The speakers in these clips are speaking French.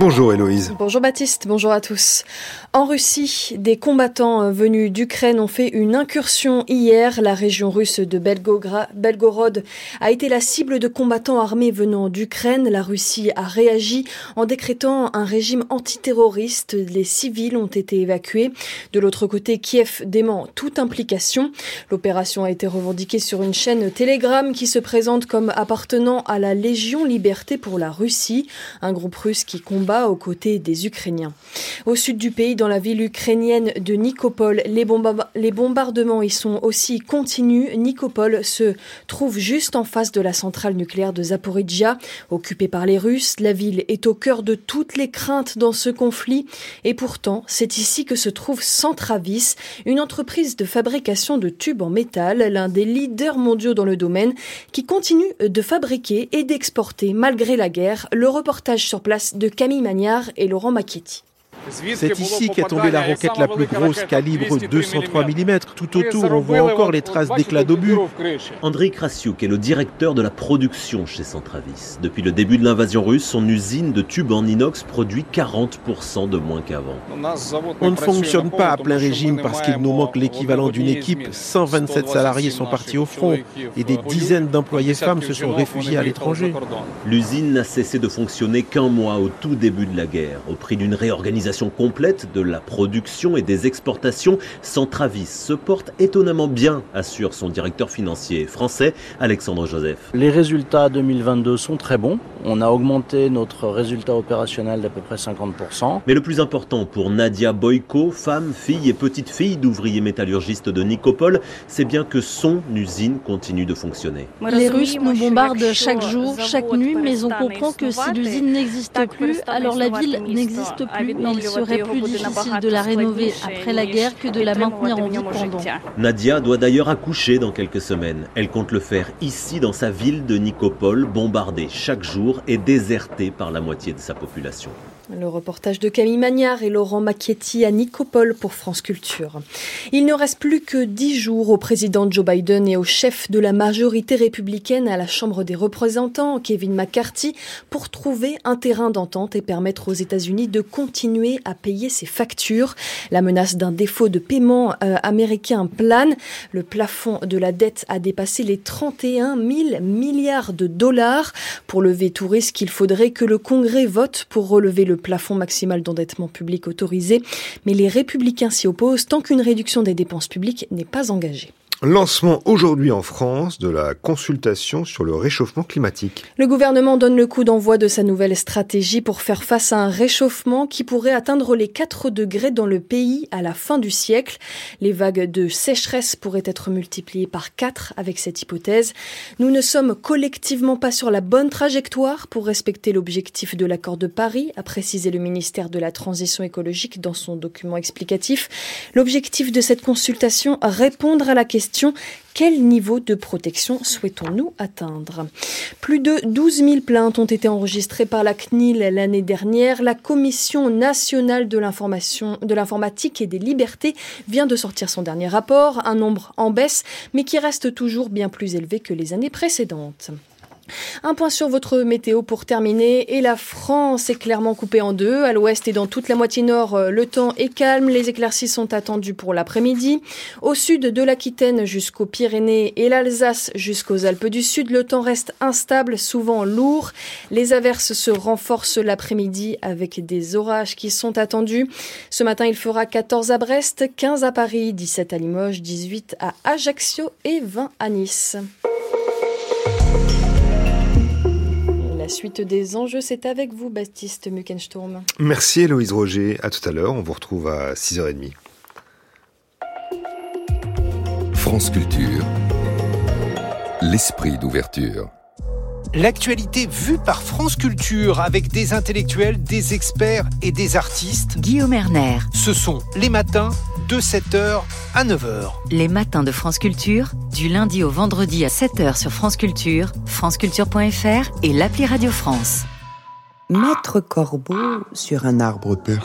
Bonjour Héloïse. Bonjour Baptiste, bonjour à tous. En Russie, des combattants venus d'Ukraine ont fait une incursion hier. La région russe de Belgorod a été la cible de combattants armés venant d'Ukraine. La Russie a réagi en décrétant un régime antiterroriste. Les civils ont été évacués. De l'autre côté, Kiev dément toute implication. L'opération a été revendiquée sur une chaîne Telegram qui se présente comme appartenant à la Légion Liberté pour la Russie, un groupe russe qui aux côtés des Ukrainiens. Au sud du pays, dans la ville ukrainienne de Nikopol, les, bombardements y sont aussi continus. Nikopol se trouve juste en face de la centrale nucléaire de Zaporizhia, occupée par les Russes. La ville est au cœur de toutes les craintes dans ce conflit. Et pourtant, c'est ici que se trouve Centravis, une entreprise de fabrication de tubes en métal, l'un des leaders mondiaux dans le domaine, qui continue de fabriquer et d'exporter malgré la guerre. Le reportage sur place de Camille Magnard et Laurent Macchietti. C'est ici qu'est tombée la roquette la plus grosse, calibre 203 mm. Tout autour, on voit encore les traces d'éclats d'obus. André Krasiuk est le directeur de la production chez Centravis. Depuis le début de l'invasion russe, son usine de tubes en inox produit 40% de moins qu'avant. On ne fonctionne pas à plein régime parce qu'il nous manque l'équivalent d'une équipe. 127 salariés sont partis au front et des dizaines d'employés femmes se sont réfugiés à l'étranger. L'usine n'a cessé de fonctionner qu'un mois au tout début de la guerre, au prix d'une réorganisation complète de la production et des exportations, Centravis se porte étonnamment bien, assure son directeur financier français, Alexandre Joseph. Les résultats 2022 sont très bons. On a augmenté notre résultat opérationnel d'à peu près 50%. Mais le plus important pour Nadia Boyko, femme, fille et petite fille d'ouvriers métallurgistes de Nicopole, c'est bien que son usine continue de fonctionner. Les Russes nous bombardent chaque jour, chaque nuit, mais on comprend que si l'usine n'existe plus, alors la ville n'existe plus il serait plus difficile de la rénover après la guerre que de la maintenir en vie pendant. Nadia doit d'ailleurs accoucher dans quelques semaines. Elle compte le faire ici dans sa ville de Nicopole, bombardée chaque jour et désertée par la moitié de sa population. Le reportage de Camille Magnard et Laurent Macchietti à Nicopole pour France Culture. Il ne reste plus que dix jours au président Joe Biden et au chef de la majorité républicaine à la Chambre des représentants, Kevin McCarthy, pour trouver un terrain d'entente et permettre aux États-Unis de continuer à payer ses factures. La menace d'un défaut de paiement euh, américain plane. Le plafond de la dette a dépassé les 31 000 milliards de dollars. Pour lever tout risque, il faudrait que le Congrès vote pour relever le plafond maximal d'endettement public autorisé, mais les républicains s'y opposent tant qu'une réduction des dépenses publiques n'est pas engagée. Lancement aujourd'hui en France de la consultation sur le réchauffement climatique. Le gouvernement donne le coup d'envoi de sa nouvelle stratégie pour faire face à un réchauffement qui pourrait atteindre les 4 degrés dans le pays à la fin du siècle. Les vagues de sécheresse pourraient être multipliées par 4 avec cette hypothèse. Nous ne sommes collectivement pas sur la bonne trajectoire pour respecter l'objectif de l'accord de Paris, a précisé le ministère de la Transition écologique dans son document explicatif. L'objectif de cette consultation, répondre à la question quel niveau de protection souhaitons-nous atteindre? Plus de 12 000 plaintes ont été enregistrées par la CNIL l'année dernière. La Commission nationale de l'information, de l'informatique et des libertés vient de sortir son dernier rapport, un nombre en baisse, mais qui reste toujours bien plus élevé que les années précédentes. Un point sur votre météo pour terminer. Et la France est clairement coupée en deux. À l'ouest et dans toute la moitié nord, euh, le temps est calme. Les éclaircies sont attendues pour l'après-midi. Au sud de l'Aquitaine jusqu'aux Pyrénées et l'Alsace jusqu'aux Alpes du Sud, le temps reste instable, souvent lourd. Les averses se renforcent l'après-midi avec des orages qui sont attendus. Ce matin, il fera 14 à Brest, 15 à Paris, 17 à Limoges, 18 à Ajaccio et 20 à Nice. La suite des enjeux, c'est avec vous, Baptiste Muckensturm. Merci Héloïse Roger. À tout à l'heure. On vous retrouve à 6h30. France Culture. L'esprit d'ouverture. L'actualité vue par France Culture avec des intellectuels, des experts et des artistes. Guillaume Erner. Ce sont les matins de 7h à 9h. Les matins de France Culture, du lundi au vendredi à 7h sur France Culture, franceculture.fr et l'appli Radio France. Maître Corbeau sur un arbre perche.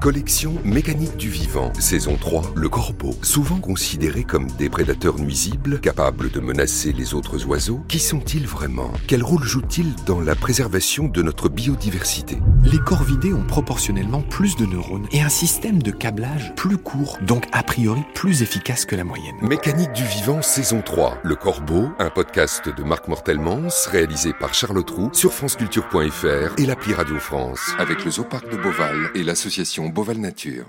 Collection mécanique du vivant, saison 3, le corbeau. Souvent considéré comme des prédateurs nuisibles, capables de menacer les autres oiseaux, qui sont-ils vraiment? Quel rôle jouent-ils dans la préservation de notre biodiversité? Les corvidés ont proportionnellement plus de neurones et un système de câblage plus court, donc a priori plus efficace que la moyenne. Mécanique du vivant, saison 3, le corbeau, un podcast de Marc Mortelmans, réalisé par Charlotte Roux sur franceculture.fr et l'appli Radio France, avec le Zooparc de Beauval et l'association Beauval Nature.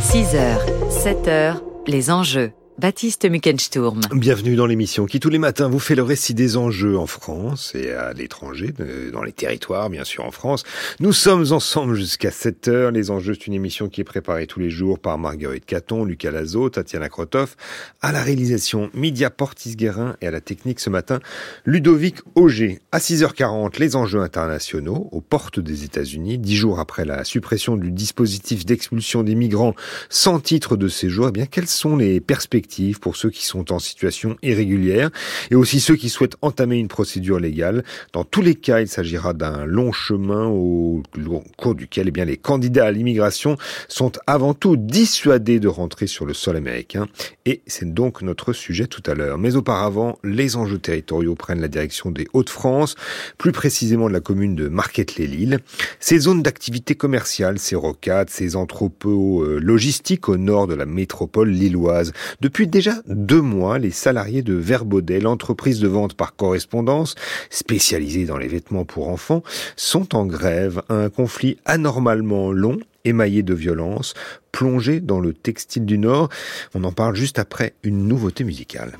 6h, 7h, les enjeux. Baptiste Muckensturm. Bienvenue dans l'émission qui tous les matins vous fait le récit des enjeux en France et à l'étranger, dans les territoires bien sûr en France. Nous sommes ensemble jusqu'à 7 heures. Les enjeux, c'est une émission qui est préparée tous les jours par Marguerite Caton, Lucas Lazo, Tatiana Krotov, à la réalisation Media Portis-Guérin et à la technique ce matin Ludovic Auger. À 6h40, les enjeux internationaux aux portes des États-Unis, dix jours après la suppression du dispositif d'expulsion des migrants sans titre de séjour. Eh bien, quelles sont les perspectives pour ceux qui sont en situation irrégulière et aussi ceux qui souhaitent entamer une procédure légale. Dans tous les cas, il s'agira d'un long chemin au cours duquel eh bien, les candidats à l'immigration sont avant tout dissuadés de rentrer sur le sol américain. Et c'est donc notre sujet tout à l'heure. Mais auparavant, les enjeux territoriaux prennent la direction des Hauts-de-France, plus précisément de la commune de Marquette-les-Lilles. Ces zones d'activité commerciale, ces rocades, ces entrepôts euh, logistiques au nord de la métropole lilloise. Depuis depuis déjà deux mois, les salariés de Verbaudet, l'entreprise de vente par correspondance, spécialisée dans les vêtements pour enfants, sont en grève. Un conflit anormalement long émaillé de violence, plongé dans le textile du Nord. On en parle juste après une nouveauté musicale.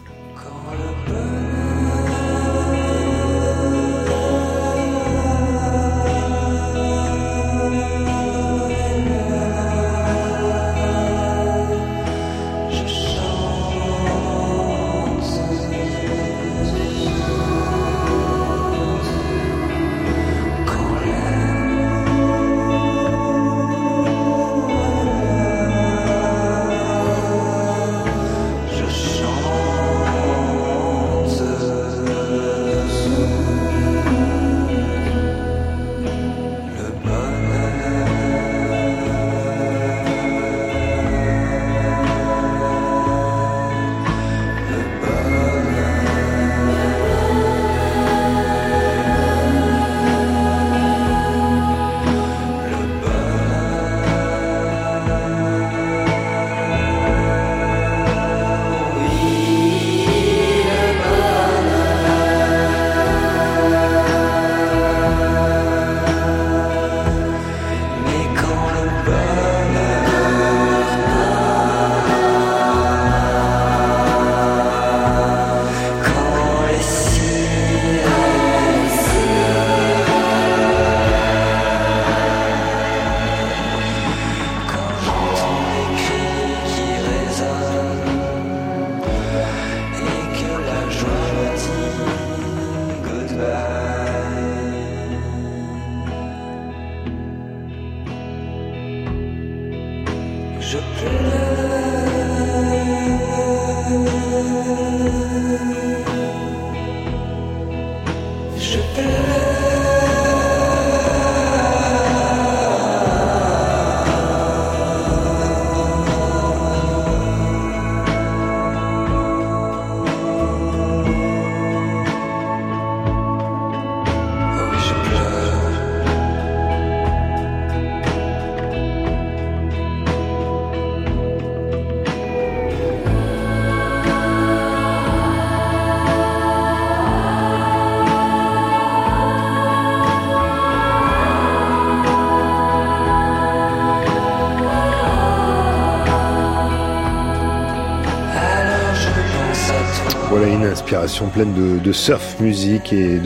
Pleine de, surf musique et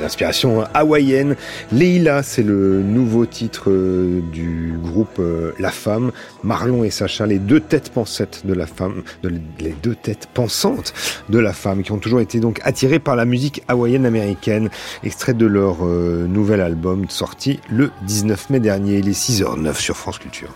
d'inspiration hawaïenne. Leila, c'est le nouveau titre euh, du groupe euh, La Femme. Marlon et Sacha, les deux têtes pensantes de la femme, les deux têtes pensantes de la femme, qui ont toujours été donc attirées par la musique hawaïenne américaine. Extrait de leur euh, nouvel album sorti le 19 mai dernier. Il est 6h09 sur France Culture.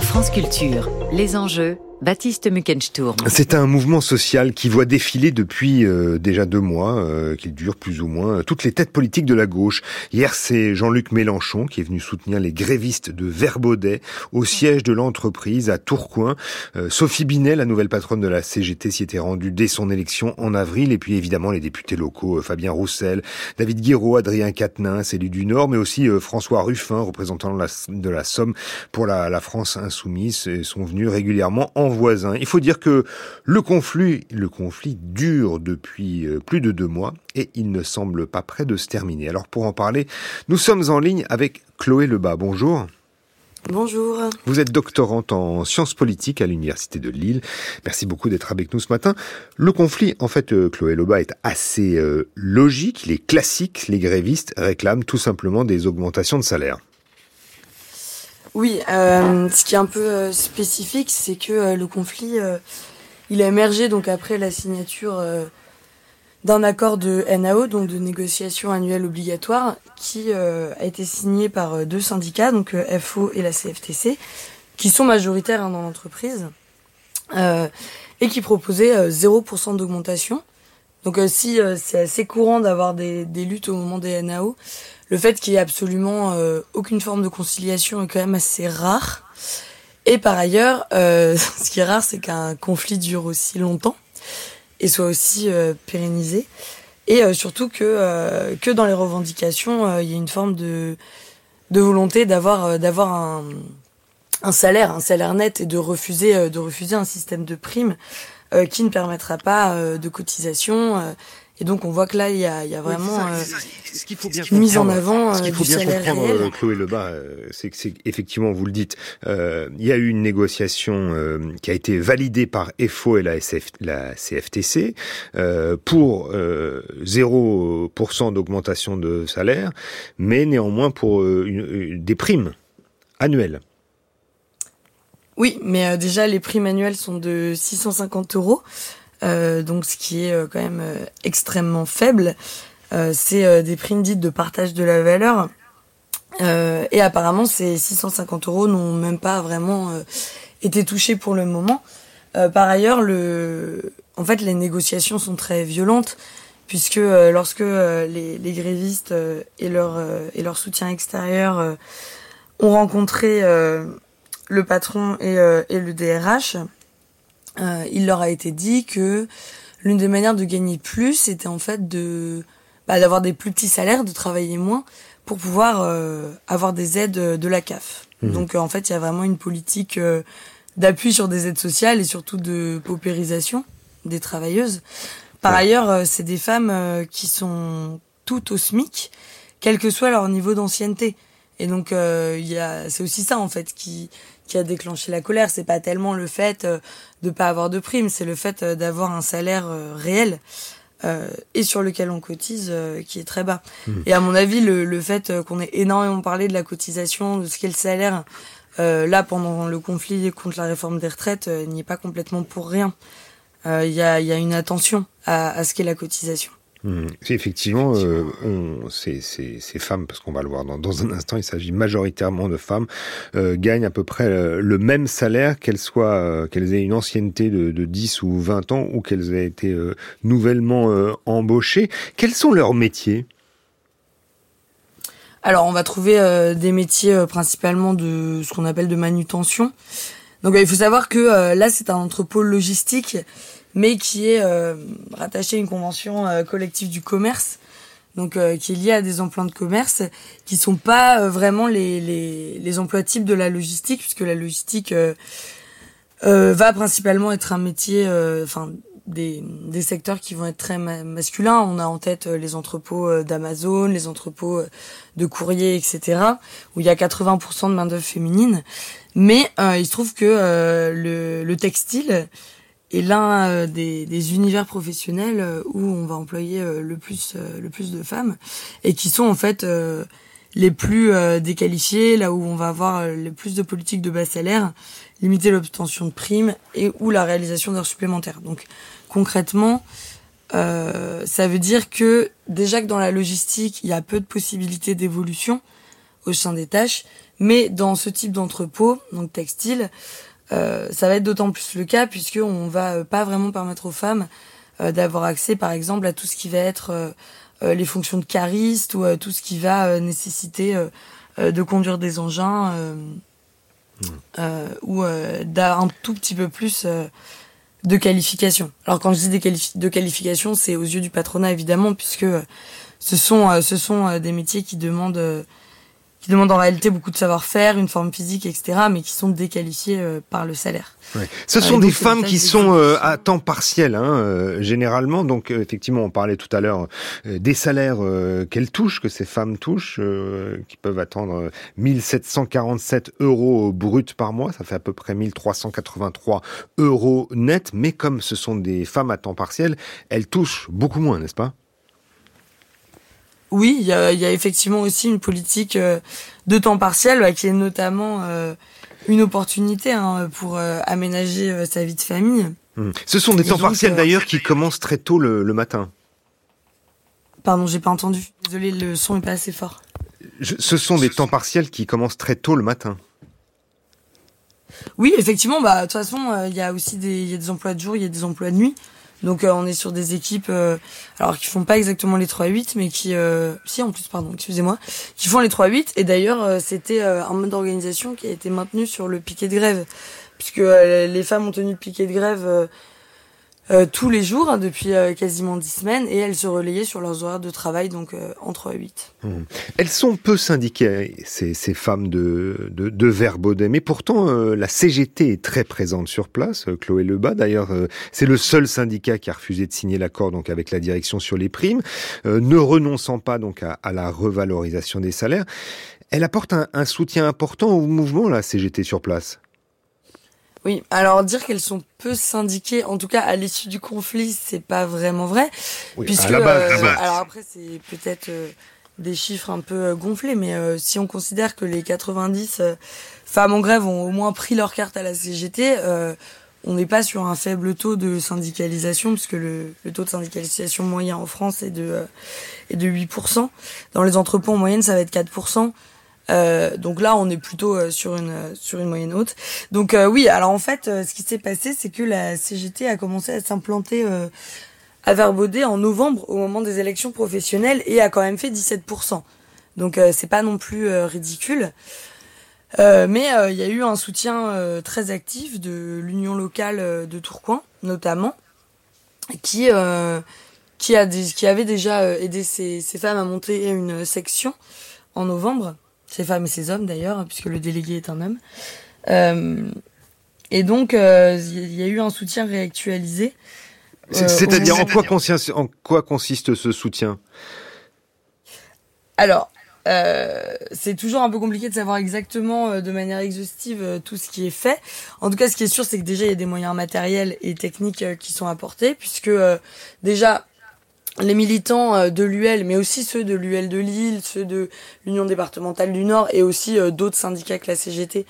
France Culture, les enjeux Baptiste Muckensturm. C'est un mouvement social qui voit défiler depuis euh, déjà deux mois, euh, qu'il dure plus ou moins, toutes les têtes politiques de la gauche. Hier, c'est Jean-Luc Mélenchon qui est venu soutenir les grévistes de Verbaudet au siège de l'entreprise à Tourcoing. Euh, Sophie Binet, la nouvelle patronne de la CGT, s'y était rendue dès son élection en avril. Et puis évidemment les députés locaux, Fabien Roussel, David Guiraud, Adrien Quatennens, élu du Nord, mais aussi François Ruffin, représentant de la, de la Somme pour la, la France insoumise, sont venus régulièrement en voisins. Il faut dire que le conflit, le conflit dure depuis euh, plus de deux mois et il ne semble pas près de se terminer. Alors pour en parler, nous sommes en ligne avec Chloé Lebas. Bonjour. Bonjour. Vous êtes doctorante en sciences politiques à l'Université de Lille. Merci beaucoup d'être avec nous ce matin. Le conflit, en fait, euh, Chloé Lebas, est assez euh, logique, il est classique. Les grévistes réclament tout simplement des augmentations de salaire. Oui, euh, ce qui est un peu euh, spécifique, c'est que euh, le conflit, il a émergé donc après la signature d'un accord de NAO, donc de négociation annuelle obligatoire, qui a été signé par deux syndicats, donc FO et la CFTC, qui sont majoritaires hein, dans l'entreprise, et qui proposaient 0% d'augmentation. Donc si c'est assez courant d'avoir des, luttes au moment des NAO, le fait qu'il y ait absolument euh, aucune forme de conciliation est quand même assez rare. Et par ailleurs, euh, ce qui est rare, c'est qu'un conflit dure aussi longtemps et soit aussi euh, pérennisé. Et surtout que, que dans les revendications, il y a une forme de, de volonté d'avoir d'avoir un, un salaire, un salaire net et de refuser de refuser un système de primes qui ne permettra pas de cotisation et donc on voit que là il y a, il y a vraiment euh, ce qu'il faut bien une mise en avant ce qu'il faut bien comprendre, réel. Euh, Chloé Lebas, euh, c'est que c'est effectivement vous le dites, il y a eu une négociation qui a été validée par EFO et la, SF, la CFTC pour 0% d'augmentation de salaire, mais néanmoins pour une, des primes annuelles. Oui, mais déjà les primes annuelles sont de 650 euros. Euh, donc ce qui est euh, quand même euh, extrêmement faible. c'est des primes dites de partage de la valeur. et apparemment, ces 650 euros n'ont même pas vraiment été touchés pour le moment. par ailleurs, le, en fait, les négociations sont très violentes puisque lorsque les, les, grévistes et leur et leur soutien extérieur ont rencontré le patron et, et le DRH, euh, il leur a été dit que l'une des manières de gagner plus, c'était en fait de bah, d'avoir des plus petits salaires, de travailler moins pour pouvoir euh, avoir des aides de la CAF. Mmh. Donc en fait, il y a vraiment une politique euh, d'appui sur des aides sociales et surtout de paupérisation des travailleuses. Par ailleurs, c'est des femmes qui sont toutes au SMIC, quel que soit leur niveau d'ancienneté. Et donc il y a c'est aussi ça en fait qui qui a déclenché la colère. C'est pas tellement le fait euh, de pas avoir de prime, c'est le fait euh, d'avoir un salaire euh, réel et sur lequel on cotise qui est très bas. Mmh. Et à mon avis, le, le fait qu'on ait énormément parlé de la cotisation, de ce qu'est le salaire, là pendant le conflit contre la réforme des retraites, n'y est pas complètement pour rien. Il y a, y, a, une attention à, à ce qu'est la cotisation. Mmh. Effectivement, euh, on, ces, ces, ces, femmes, parce qu'on va le voir dans, dans un instant, il s'agit majoritairement de femmes, euh, gagnent à peu près euh, le même salaire, qu'elles soient, euh, qu'elles aient une ancienneté de, de, 10 ou 20 ans ou qu'elles aient été euh, nouvellement embauchées. Quels sont leurs métiers? Alors, on va trouver des métiers principalement de ce qu'on appelle de manutention. Donc, il faut savoir que là, c'est un entrepôt logistique mais qui est euh, rattaché à une convention euh, collective du commerce, donc euh, qui est liée à des emplois de commerce, qui sont pas vraiment les, les, les, emplois types de la logistique, puisque la logistique va principalement être un métier, enfin des, des secteurs qui vont être très masculins. On a en tête les entrepôts d'Amazon, les entrepôts de courrier, etc., où il y a 80% de main d'œuvre féminine. Mais il se trouve que le, le textile est l'un euh, des, univers professionnels euh, où on va employer euh, le plus le plus de femmes et qui sont en fait les plus déqualifiés, là où on va avoir le plus de politiques de bas salaire, limiter l'obtention de primes et ou la réalisation d'heures supplémentaires. Donc concrètement, ça veut dire que déjà que dans la logistique, il y a peu de possibilités d'évolution au sein des tâches, mais dans ce type d'entrepôt, donc textile, ça va être d'autant plus le cas puisque on va pas vraiment permettre aux femmes d'avoir accès, par exemple, à tout ce qui va être les fonctions de cariste ou tout ce qui va nécessiter de conduire des engins mmh. ou d'un tout petit peu plus de qualification. Alors quand je dis des de qualification, c'est aux yeux du patronat évidemment, puisque ce sont ce sont des métiers qui demandent qui demandent en réalité beaucoup de savoir-faire, une forme physique, etc., mais qui sont déqualifiés euh, par le salaire. Ouais. Ce sont des femmes qui sont euh, à temps partiel, hein, euh, généralement. Donc, effectivement, on parlait tout à l'heure des salaires qu'elles touchent, que ces femmes touchent, qui peuvent attendre 1747 euros brut par mois. Ça fait à peu près 1383 euros net. Mais comme ce sont des femmes à temps partiel, elles touchent beaucoup moins, n'est-ce pas? Oui, il y a, effectivement aussi une politique euh, de temps partiel bah, qui est notamment euh, une opportunité hein, pour euh, aménager sa vie de famille. Mmh. Ce sont des temps partiels d'ailleurs qui commencent très tôt le, matin. Pardon, j'ai pas entendu. Désolé, le son est pas assez fort. ce sont des temps partiels qui commencent très tôt le matin. Oui, effectivement, bah de toute façon, il y a aussi des, y a des emplois de jour, il y a des emplois de nuit. Donc euh, on est sur des équipes euh, alors qui font pas exactement les 3-8 mais qui euh, si en plus pardon, excusez-moi, qui font les 3-8 et d'ailleurs c'était un mode d'organisation qui a été maintenu sur le piquet de grève puisque les femmes ont tenu le piquet de grève euh, tous les jours hein, depuis euh, quasiment dix semaines et elles se relayaient sur leurs horaires de travail donc euh, entre 8. Mmh. Elles sont peu syndiquées ces, ces femmes de, de, de mais pourtant la CGT est très présente sur place. Chloé Lebas d'ailleurs c'est le seul syndicat qui a refusé de signer l'accord donc avec la direction sur les primes, ne renonçant pas donc à, à, la revalorisation des salaires. Elle apporte un, un soutien important au mouvement la CGT sur place. Oui, alors dire qu'elles sont peu syndiquées, en tout cas à l'issue du conflit, c'est pas vraiment vrai, puisque euh, alors après c'est peut-être euh, des chiffres un peu euh, gonflés, mais si on considère que les 90 femmes en grève ont au moins pris leur carte à la CGT, on n'est pas sur un faible taux de syndicalisation, puisque le, le taux de syndicalisation moyen en France est de est de 8%. Dans les entrepôts en moyenne, ça va être 4%. Euh, donc là, on est plutôt euh, sur une sur une moyenne haute. Donc euh, oui, alors en fait, ce qui s'est passé, c'est que la CGT a commencé à s'implanter à Verbaudet en novembre au moment des élections professionnelles et a quand même fait 17%. Donc c'est pas non plus ridicule. mais il y a eu un soutien très actif de l'union locale de Tourcoing, notamment, qui qui a qui avait déjà aidé ces, ces femmes à monter une section en novembre ces femmes et ces hommes d'ailleurs, puisque le délégué est un homme. Euh, et donc, euh, il y a eu un soutien réactualisé. Euh, c'est-à-dire, en quoi consiste ce soutien? Alors, c'est toujours un peu compliqué de savoir exactement de manière exhaustive tout ce qui est fait. En tout cas, ce qui est sûr, c'est que déjà, il y a des moyens matériels et techniques qui sont apportés, puisque déjà, les militants euh, de l'UL, mais aussi ceux de l'UL de Lille, ceux de l'Union départementale du Nord et aussi euh, d'autres syndicats que la CGT,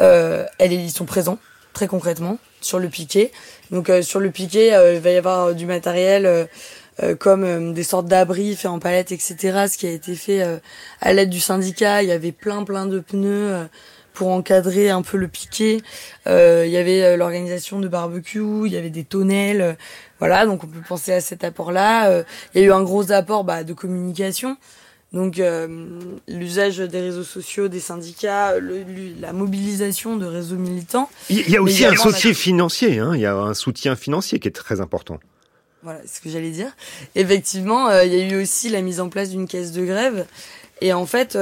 euh, elles, ils sont présents très concrètement sur le piquet. Donc euh, sur le piquet, il va y avoir du matériel comme des sortes d'abris faits en palette, etc. Ce qui a été fait à l'aide du syndicat. Il y avait plein plein de pneus pour encadrer un peu le piquet. il y avait l'organisation de barbecue, il y avait des tonnelles. Voilà, donc on peut penser à cet apport-là. Euh, il y a eu un gros apport bah, de communication. Donc euh, l'usage des réseaux sociaux, des syndicats, la mobilisation de réseaux militants. Il y a aussi un soutien financier, hein. il y a un soutien financier qui est très important. Voilà, c'est ce que j'allais dire. Effectivement, euh, il y a eu aussi la mise en place d'une caisse de grève. Et en fait,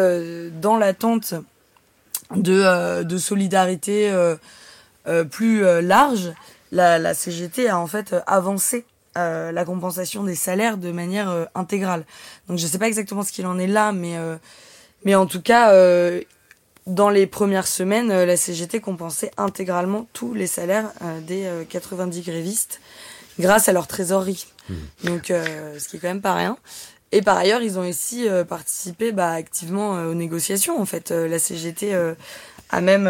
dans l'attente de, de solidarité plus large, la, CGT a en fait avancé euh, la compensation des salaires de manière euh, intégrale. Donc je sais pas exactement ce qu'il en est là, mais euh, mais en tout cas dans les premières semaines, la CGT compensait intégralement tous les salaires des 90 grévistes grâce à leur trésorerie. Mmh. Donc ce qui est quand même pas rien. Et par ailleurs, ils ont aussi participé bah, activement aux négociations. En fait, la CGT a même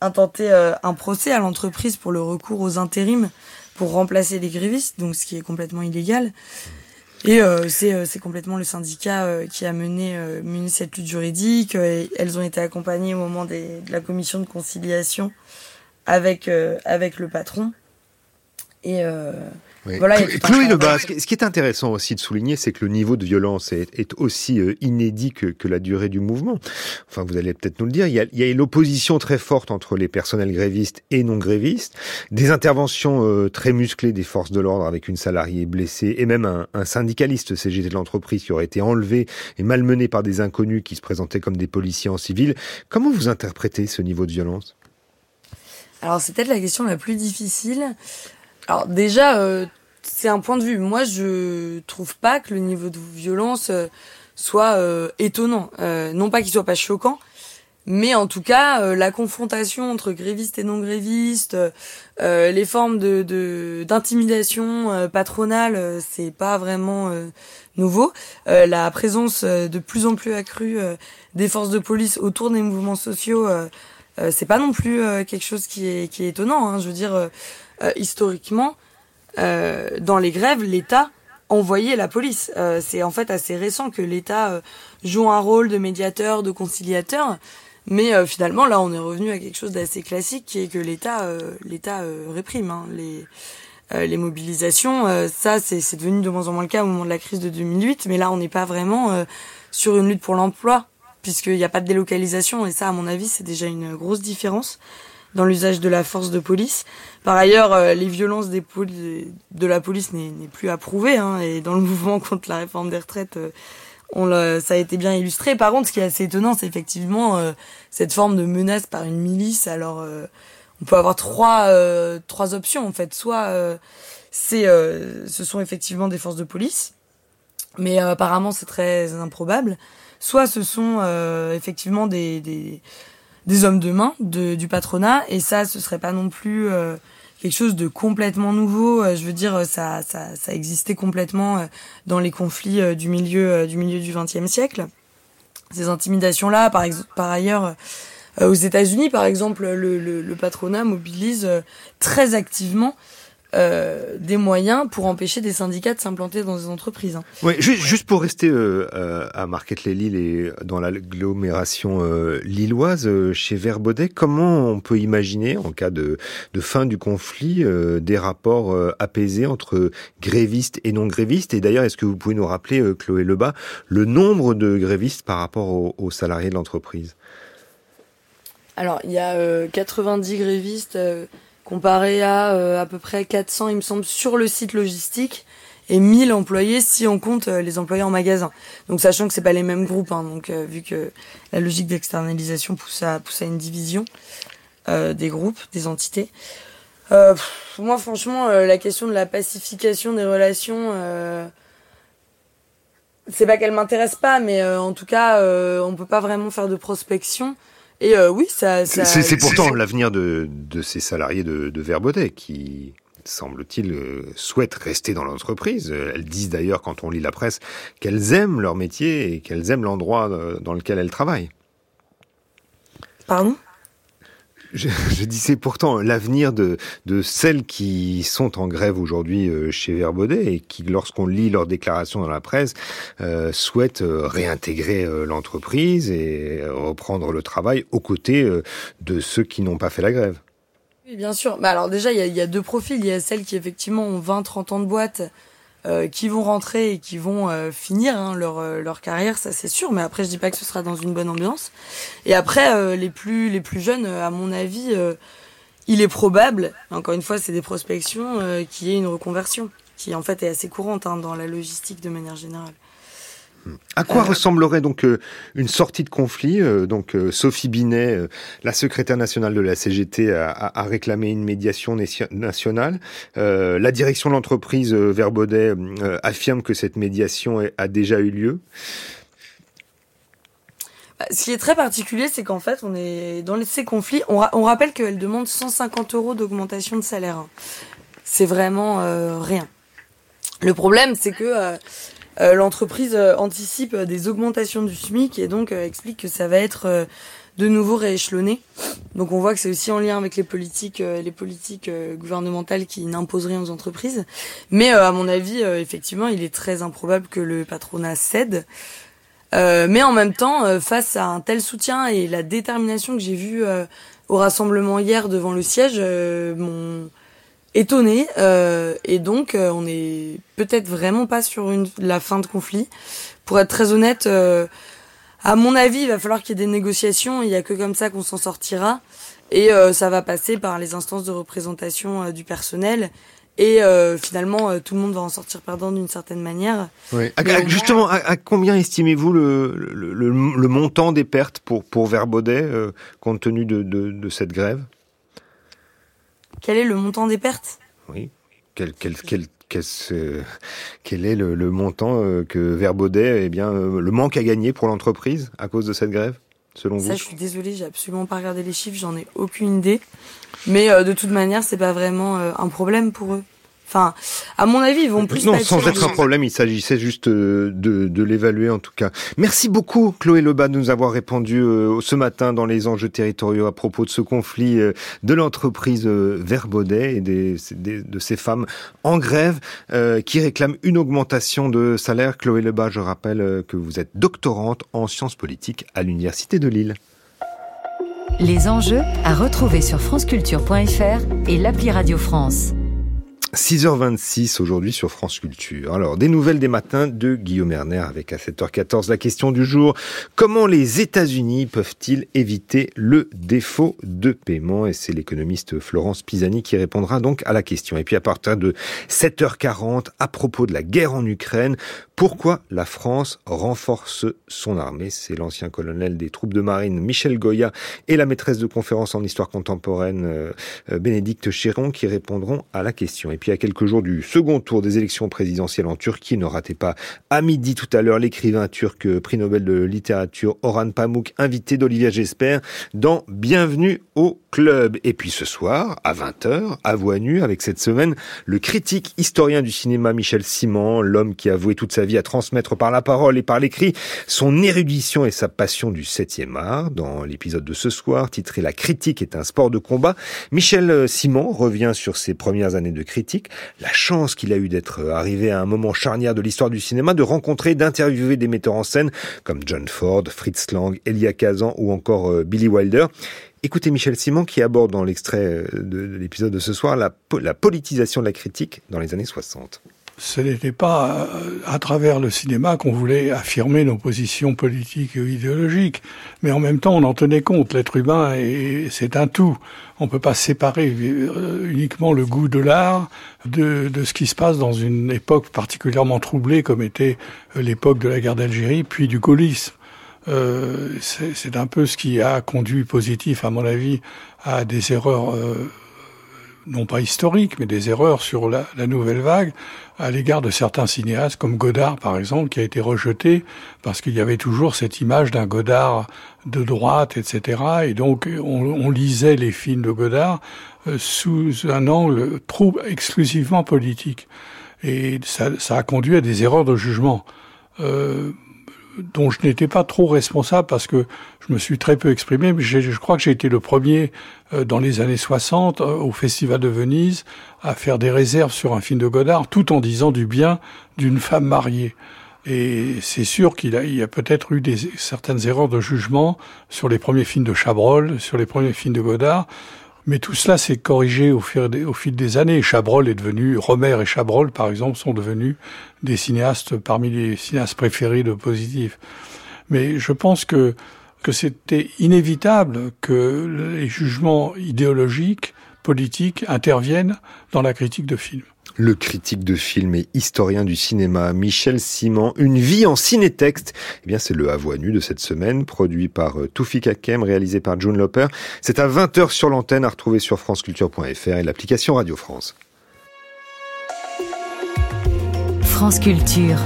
intenté euh, un procès à l'entreprise pour le recours aux intérims pour remplacer les grévistes, donc ce qui est complètement illégal. Et euh, c'est euh, complètement le syndicat euh, qui a mené, mené cette lutte juridique. Elles ont été accompagnées au moment des, de la commission de conciliation avec avec le patron. Et Chloé Lebas, ce qui est intéressant aussi de souligner, c'est que le niveau de violence est, aussi euh, inédit que, la durée du mouvement. Enfin, vous allez peut-être nous le dire, il y a, il l'opposition très forte entre les personnels grévistes et non grévistes, des interventions euh, très musclées des forces de l'ordre avec une salariée blessée et même un, un syndicaliste CGT de l'entreprise qui aurait été enlevé et malmené par des inconnus qui se présentaient comme des policiers en civil. Comment vous interprétez ce niveau de violence? Alors c'est peut-être la question la plus difficile. Alors déjà, euh, c'est un point de vue. Moi, je trouve pas que le niveau de violence euh, soit euh, étonnant. Euh, non pas qu'il soit pas choquant, mais en tout cas, la confrontation entre grévistes et non grévistes, les formes de d'intimidation patronale, c'est pas vraiment nouveau. la présence de plus en plus accrue des forces de police autour des mouvements sociaux, c'est pas non plus quelque chose qui est qui est étonnant. Hein. Je veux dire, historiquement euh, dans les grèves, l'État envoyait la police. Euh, c'est en fait assez récent que l'État euh, joue un rôle de médiateur, de conciliateur. Mais finalement, là, on est revenu à quelque chose d'assez classique, qui est que l'État, l'État réprime hein, les les mobilisations. ça, c'est devenu de moins en moins le cas au moment de la crise de 2008. Mais là, on n'est pas vraiment sur une lutte pour l'emploi, puisqu'il n'y a pas de délocalisation. Et ça, à mon avis, c'est déjà une grosse différence dans l'usage de la force de police. Par ailleurs, euh, les violences des de la police n'est plus approuvée, hein, et dans le mouvement contre la réforme des retraites, euh, on ça a été bien illustré. Par contre, ce qui est assez étonnant, c'est effectivement euh, cette forme de menace par une milice. Alors, on peut avoir trois trois options en fait. Soit c'est ce sont effectivement des forces de police, mais apparemment c'est très improbable. Soit ce sont effectivement des, des des hommes de main du patronat. Et ça ce serait pas non plus euh, quelque chose de complètement nouveau. Euh, je veux dire ça ça, ça existait complètement euh, dans les conflits du milieu du milieu du XXe siècle. Ces intimidations là par par ailleurs aux États-Unis par exemple le, le, le patronat mobilise très activement euh, des moyens pour empêcher des syndicats de s'implanter dans des entreprises. Hein. Oui, juste, juste pour rester euh, euh, à Marquette-les-Lilles et dans l'agglomération euh, lilloise, chez Verbaudet, comment on peut imaginer, en cas de, de fin du conflit, des rapports apaisés entre grévistes et non grévistes Et d'ailleurs, est-ce que vous pouvez nous rappeler, Chloé Lebas, le nombre de grévistes par rapport aux, aux salariés de l'entreprise? Alors, il y a 90 grévistes comparé à euh, à peu près 400, il me semble, sur le site logistique et 1000 employés si on compte euh, les employés en magasin. Donc sachant que c'est pas les mêmes groupes, hein, donc euh, vu que la logique d'externalisation pousse à pousse à une division des groupes, des entités. moi franchement, la question de la pacification des relations, c'est pas qu'elle m'intéresse pas, mais en tout cas, on peut pas vraiment faire de prospection et euh, oui, ça. ça c'est pourtant l'avenir de, de ces salariés de, de Verbaudet qui semble-t-il, euh, souhaitent rester dans l'entreprise. Elles disent d'ailleurs, quand on lit la presse, qu'elles aiment leur métier et qu'elles aiment l'endroit euh, dans lequel elles travaillent. Pardon? Je, je dis c'est pourtant l'avenir de, celles qui sont en grève aujourd'hui euh, chez Verbaudet et qui, lorsqu'on lit leurs déclarations dans la presse, euh, souhaitent euh, réintégrer l'entreprise et reprendre le travail aux côtés de ceux qui n'ont pas fait la grève. Oui, bien sûr. Bah alors déjà, il y a, deux profils. Il y a celles qui effectivement ont 20-30 ans de boîte euh, qui vont rentrer et qui vont euh, finir hein, leur euh, leur carrière, ça c'est sûr. Mais après, je dis pas que ce sera dans une bonne ambiance. Et après, les plus les plus jeunes, à mon avis, il est probable. Encore une fois, c'est des prospections qu'il y ait une reconversion, qui en fait est assez courante hein, dans la logistique de manière générale. À quoi ressemblerait donc euh, une sortie de conflit euh, Donc euh, Sophie Binet, la secrétaire nationale de la CGT, a, réclamé une médiation nationale. la direction de l'entreprise Verbaudet affirme que cette médiation a déjà eu lieu? Bah, ce qui est très particulier, c'est qu'en fait, on est dans ces conflits. On, rappelle qu'elle demande 150 euros d'augmentation de salaire. C'est vraiment rien. Le problème, c'est que l'entreprise euh, anticipe euh, des augmentations du SMIC et donc explique que ça va être de nouveau rééchelonné. Donc on voit que c'est aussi en lien avec les politiques, les politiques gouvernementales qui n'imposent rien aux entreprises. Mais à mon avis, effectivement, il est très improbable que le patronat cède. mais en même temps, face à un tel soutien et la détermination que j'ai vue au rassemblement hier devant le siège, m'ont étonné. et donc, on est peut-être vraiment pas sur une, la fin de conflit. Pour être très honnête, à mon avis, il va falloir qu'il y ait des négociations. Il n'y a que comme ça qu'on s'en sortira. Et euh, ça va passer par les instances de représentation euh, du personnel. Et euh, finalement, tout le monde va en sortir perdant d'une certaine manière. Oui. justement, à, combien estimez-vous le, le, le, montant des pertes pour, pour Verbaudet, compte tenu de, de, de, cette grève? Quel est le montant des pertes? Oui. Quel, quel, quel, quel est le, le montant que Verbaudet, eh bien, le manque à gagner pour l'entreprise à cause de cette grève selon Ça, je suis désolée, j'ai absolument pas regardé les chiffres, j'en ai aucune idée. Mais euh, de toute manière, c'est pas vraiment euh, un problème pour eux. Enfin, à mon avis, ils vont plus. Non, sans être un problème, il s'agissait juste euh, de, de l'évaluer en tout cas. Merci beaucoup, Chloé Lebas, de nous avoir répondu euh, ce matin dans les enjeux territoriaux à propos de ce conflit euh, de l'entreprise Verbaudet et des, de ces femmes en grève qui réclament une augmentation de salaire. Chloé Lebas, je rappelle que vous êtes doctorante en sciences politiques à l'Université de Lille. Les enjeux à retrouver sur franceculture.fr et l'appli Radio France. 6h26 aujourd'hui sur France Culture. Alors, des nouvelles des matins de Guillaume Erner avec à 7h14 la question du jour. Comment les États-Unis peuvent-ils éviter le défaut de paiement? Et c'est l'économiste Florence Pisani qui répondra donc à la question. Et puis à partir de 7h40, à propos de la guerre en Ukraine, pourquoi la France renforce son armée? C'est l'ancien colonel des troupes de marine Michel Goya et la maîtresse de conférence en histoire contemporaine euh, euh, Bénédicte Chéron qui répondront à la question. Puis à quelques jours du second tour des élections présidentielles en Turquie, ne ratez pas. À midi tout à l'heure l'écrivain turc euh, prix Nobel de littérature Orhan Pamuk, invité d'Olivia Gesper dans Bienvenue au club. Et puis ce soir, à 20h, à voix nue, avec cette semaine, le critique historien du cinéma Michel Simon, l'homme qui a voué toute sa vie à transmettre par la parole et par l'écrit son érudition et sa passion du 7e art. Dans l'épisode de ce soir, titré La critique est un sport de combat, Michel Simon revient sur ses premières années de critique, la chance qu'il a eu d'être arrivé à un moment charnière de l'histoire du cinéma, de rencontrer, d'interviewer des metteurs en scène comme John Ford, Fritz Lang, Elia Kazan ou encore euh, Billy Wilder. Écoutez Michel Simon qui aborde dans l'extrait euh, de l'épisode de ce soir la, politisation de la critique dans les années 60 ce n'était pas euh, à travers le cinéma qu'on voulait affirmer nos positions politiques ou idéologiques, mais en même temps on en tenait compte. L'être humain, c'est un tout. On ne peut pas séparer euh, uniquement le goût de l'art de, ce qui se passe dans une époque particulièrement troublée comme était l'époque de la guerre d'Algérie, puis du gaullisme. Euh, c'est un peu ce qui a conduit positif, à mon avis, à des erreurs non pas historiques, mais des erreurs sur la, la nouvelle vague à l'égard de certains cinéastes, comme Godard par exemple, qui a été rejeté parce qu'il y avait toujours cette image d'un Godard de droite, etc. Et donc on, on, lisait les films de Godard euh, sous un angle trop exclusivement politique. Et ça, ça a conduit à des erreurs de jugement. Dont je n'étais pas trop responsable parce que je me suis très peu exprimé, mais je crois que j'ai été le premier euh, dans les années 60 euh, au Festival de Venise à faire des réserves sur un film de Godard tout en disant du bien d'une femme mariée. Et c'est sûr qu'il a, il y a peut-être eu des, certaines erreurs de jugement sur les premiers films de Chabrol, sur les premiers films de Godard. Mais tout cela s'est corrigé au fil, des, années. Chabrol est devenu, Romer et Chabrol, par exemple, sont devenus des cinéastes parmi les cinéastes préférés de Positif. Mais je pense que, que c'était inévitable que les jugements idéologiques, politiques interviennent dans la critique de films le critique de film et historien du cinéma Michel Simon. Une vie en cinétexte. Eh bien, c'est le à nu de cette semaine, produit par euh, Toufik Hakem, réalisé par June Loper. C'est à 20h sur l'antenne, à retrouver sur franceculture.fr et l'application Radio France. France Culture.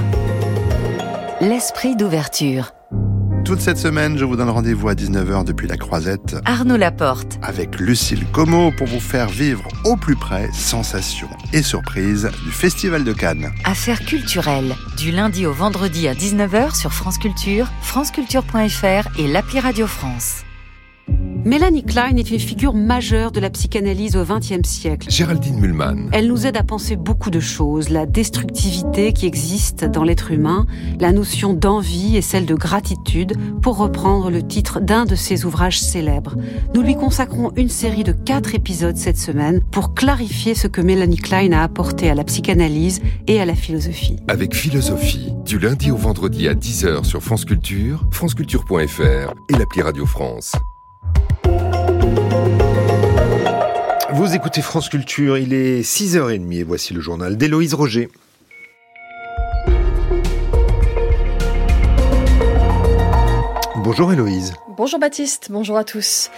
L'esprit d'ouverture. Toute cette semaine, je vous donne rendez-vous à 19h depuis la Croisette. Arnaud Laporte. Avec Lucille Como pour vous faire vivre au plus près sensations et surprises du Festival de Cannes. Affaires culturelles. Du lundi au vendredi à 19h sur France Culture, franceculture.fr et l'appli Radio France. Mélanie Klein est une figure majeure de la psychanalyse au XXe siècle. Géraldine Mühlmann. Elle nous aide à penser beaucoup de choses, la destructivité qui existe dans l'être humain, la notion d'envie et celle de gratitude, pour reprendre le titre d'un de ses ouvrages célèbres. Nous lui consacrons une série de quatre épisodes cette semaine pour clarifier ce que Mélanie Klein a apporté à la psychanalyse et à la philosophie. Avec philosophie, du lundi au vendredi à 10h sur France Culture, franceculture.fr et l'appli Radio France. Vous écoutez France Culture, il est 6h30 et voici le journal d'Héloïse Roger. Bonjour Héloïse. Bonjour Baptiste, bonjour à tous.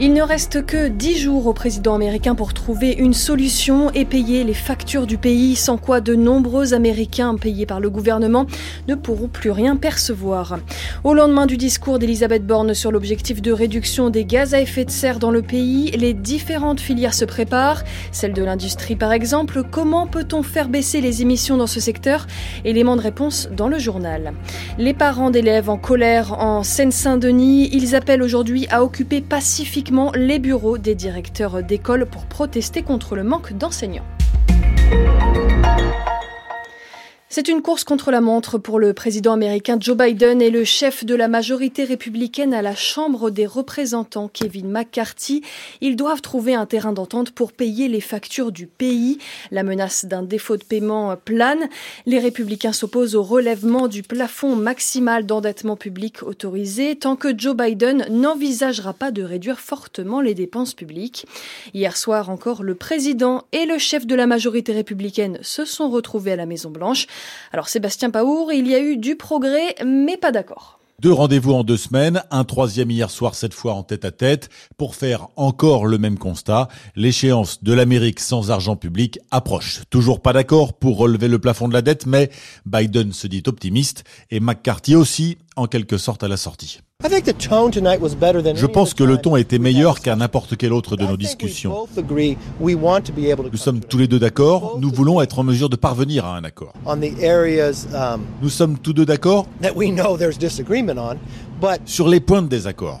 Il ne reste que 10 jours au président américain pour trouver une solution et payer les factures du pays, sans quoi de nombreux Américains payés par le gouvernement ne pourront plus rien percevoir. Au lendemain du discours d'Elisabeth Borne sur l'objectif de réduction des gaz à effet de serre dans le pays, les différentes filières se préparent, celle de l'industrie par exemple. Comment peut-on faire baisser les émissions dans ce secteur? Élément de réponse dans le journal. Les parents d'élèves en colère en Seine-Saint-Denis, ils appellent aujourd'hui à occuper pacifiquement les bureaux des directeurs d'école pour protester contre le manque d'enseignants. C'est une course contre la montre pour le président américain Joe Biden et le chef de la majorité républicaine à la Chambre des représentants, Kevin McCarthy. Ils doivent trouver un terrain d'entente pour payer les factures du pays. La menace d'un défaut de paiement plane. Les républicains s'opposent au relèvement du plafond maximal d'endettement public autorisé tant que Joe Biden n'envisagera pas de réduire fortement les dépenses publiques. Hier soir encore, le président et le chef de la majorité républicaine se sont retrouvés à la Maison-Blanche. Alors Sébastien Paour, il y a eu du progrès, mais pas d'accord. Deux rendez-vous en deux semaines, un troisième hier soir cette fois en tête à tête, pour faire encore le même constat. L'échéance de l'Amérique sans argent public approche. Toujours pas d'accord pour relever le plafond de la dette, mais Biden se dit optimiste et McCarthy aussi, en quelque sorte à la sortie. Je pense que le ton été meilleur qu'à n'importe quel autre de nos discussions. Nous sommes tous les deux d'accord, nous voulons être en mesure de parvenir à un accord. Nous sommes tous deux d'accord sur les points de désaccord.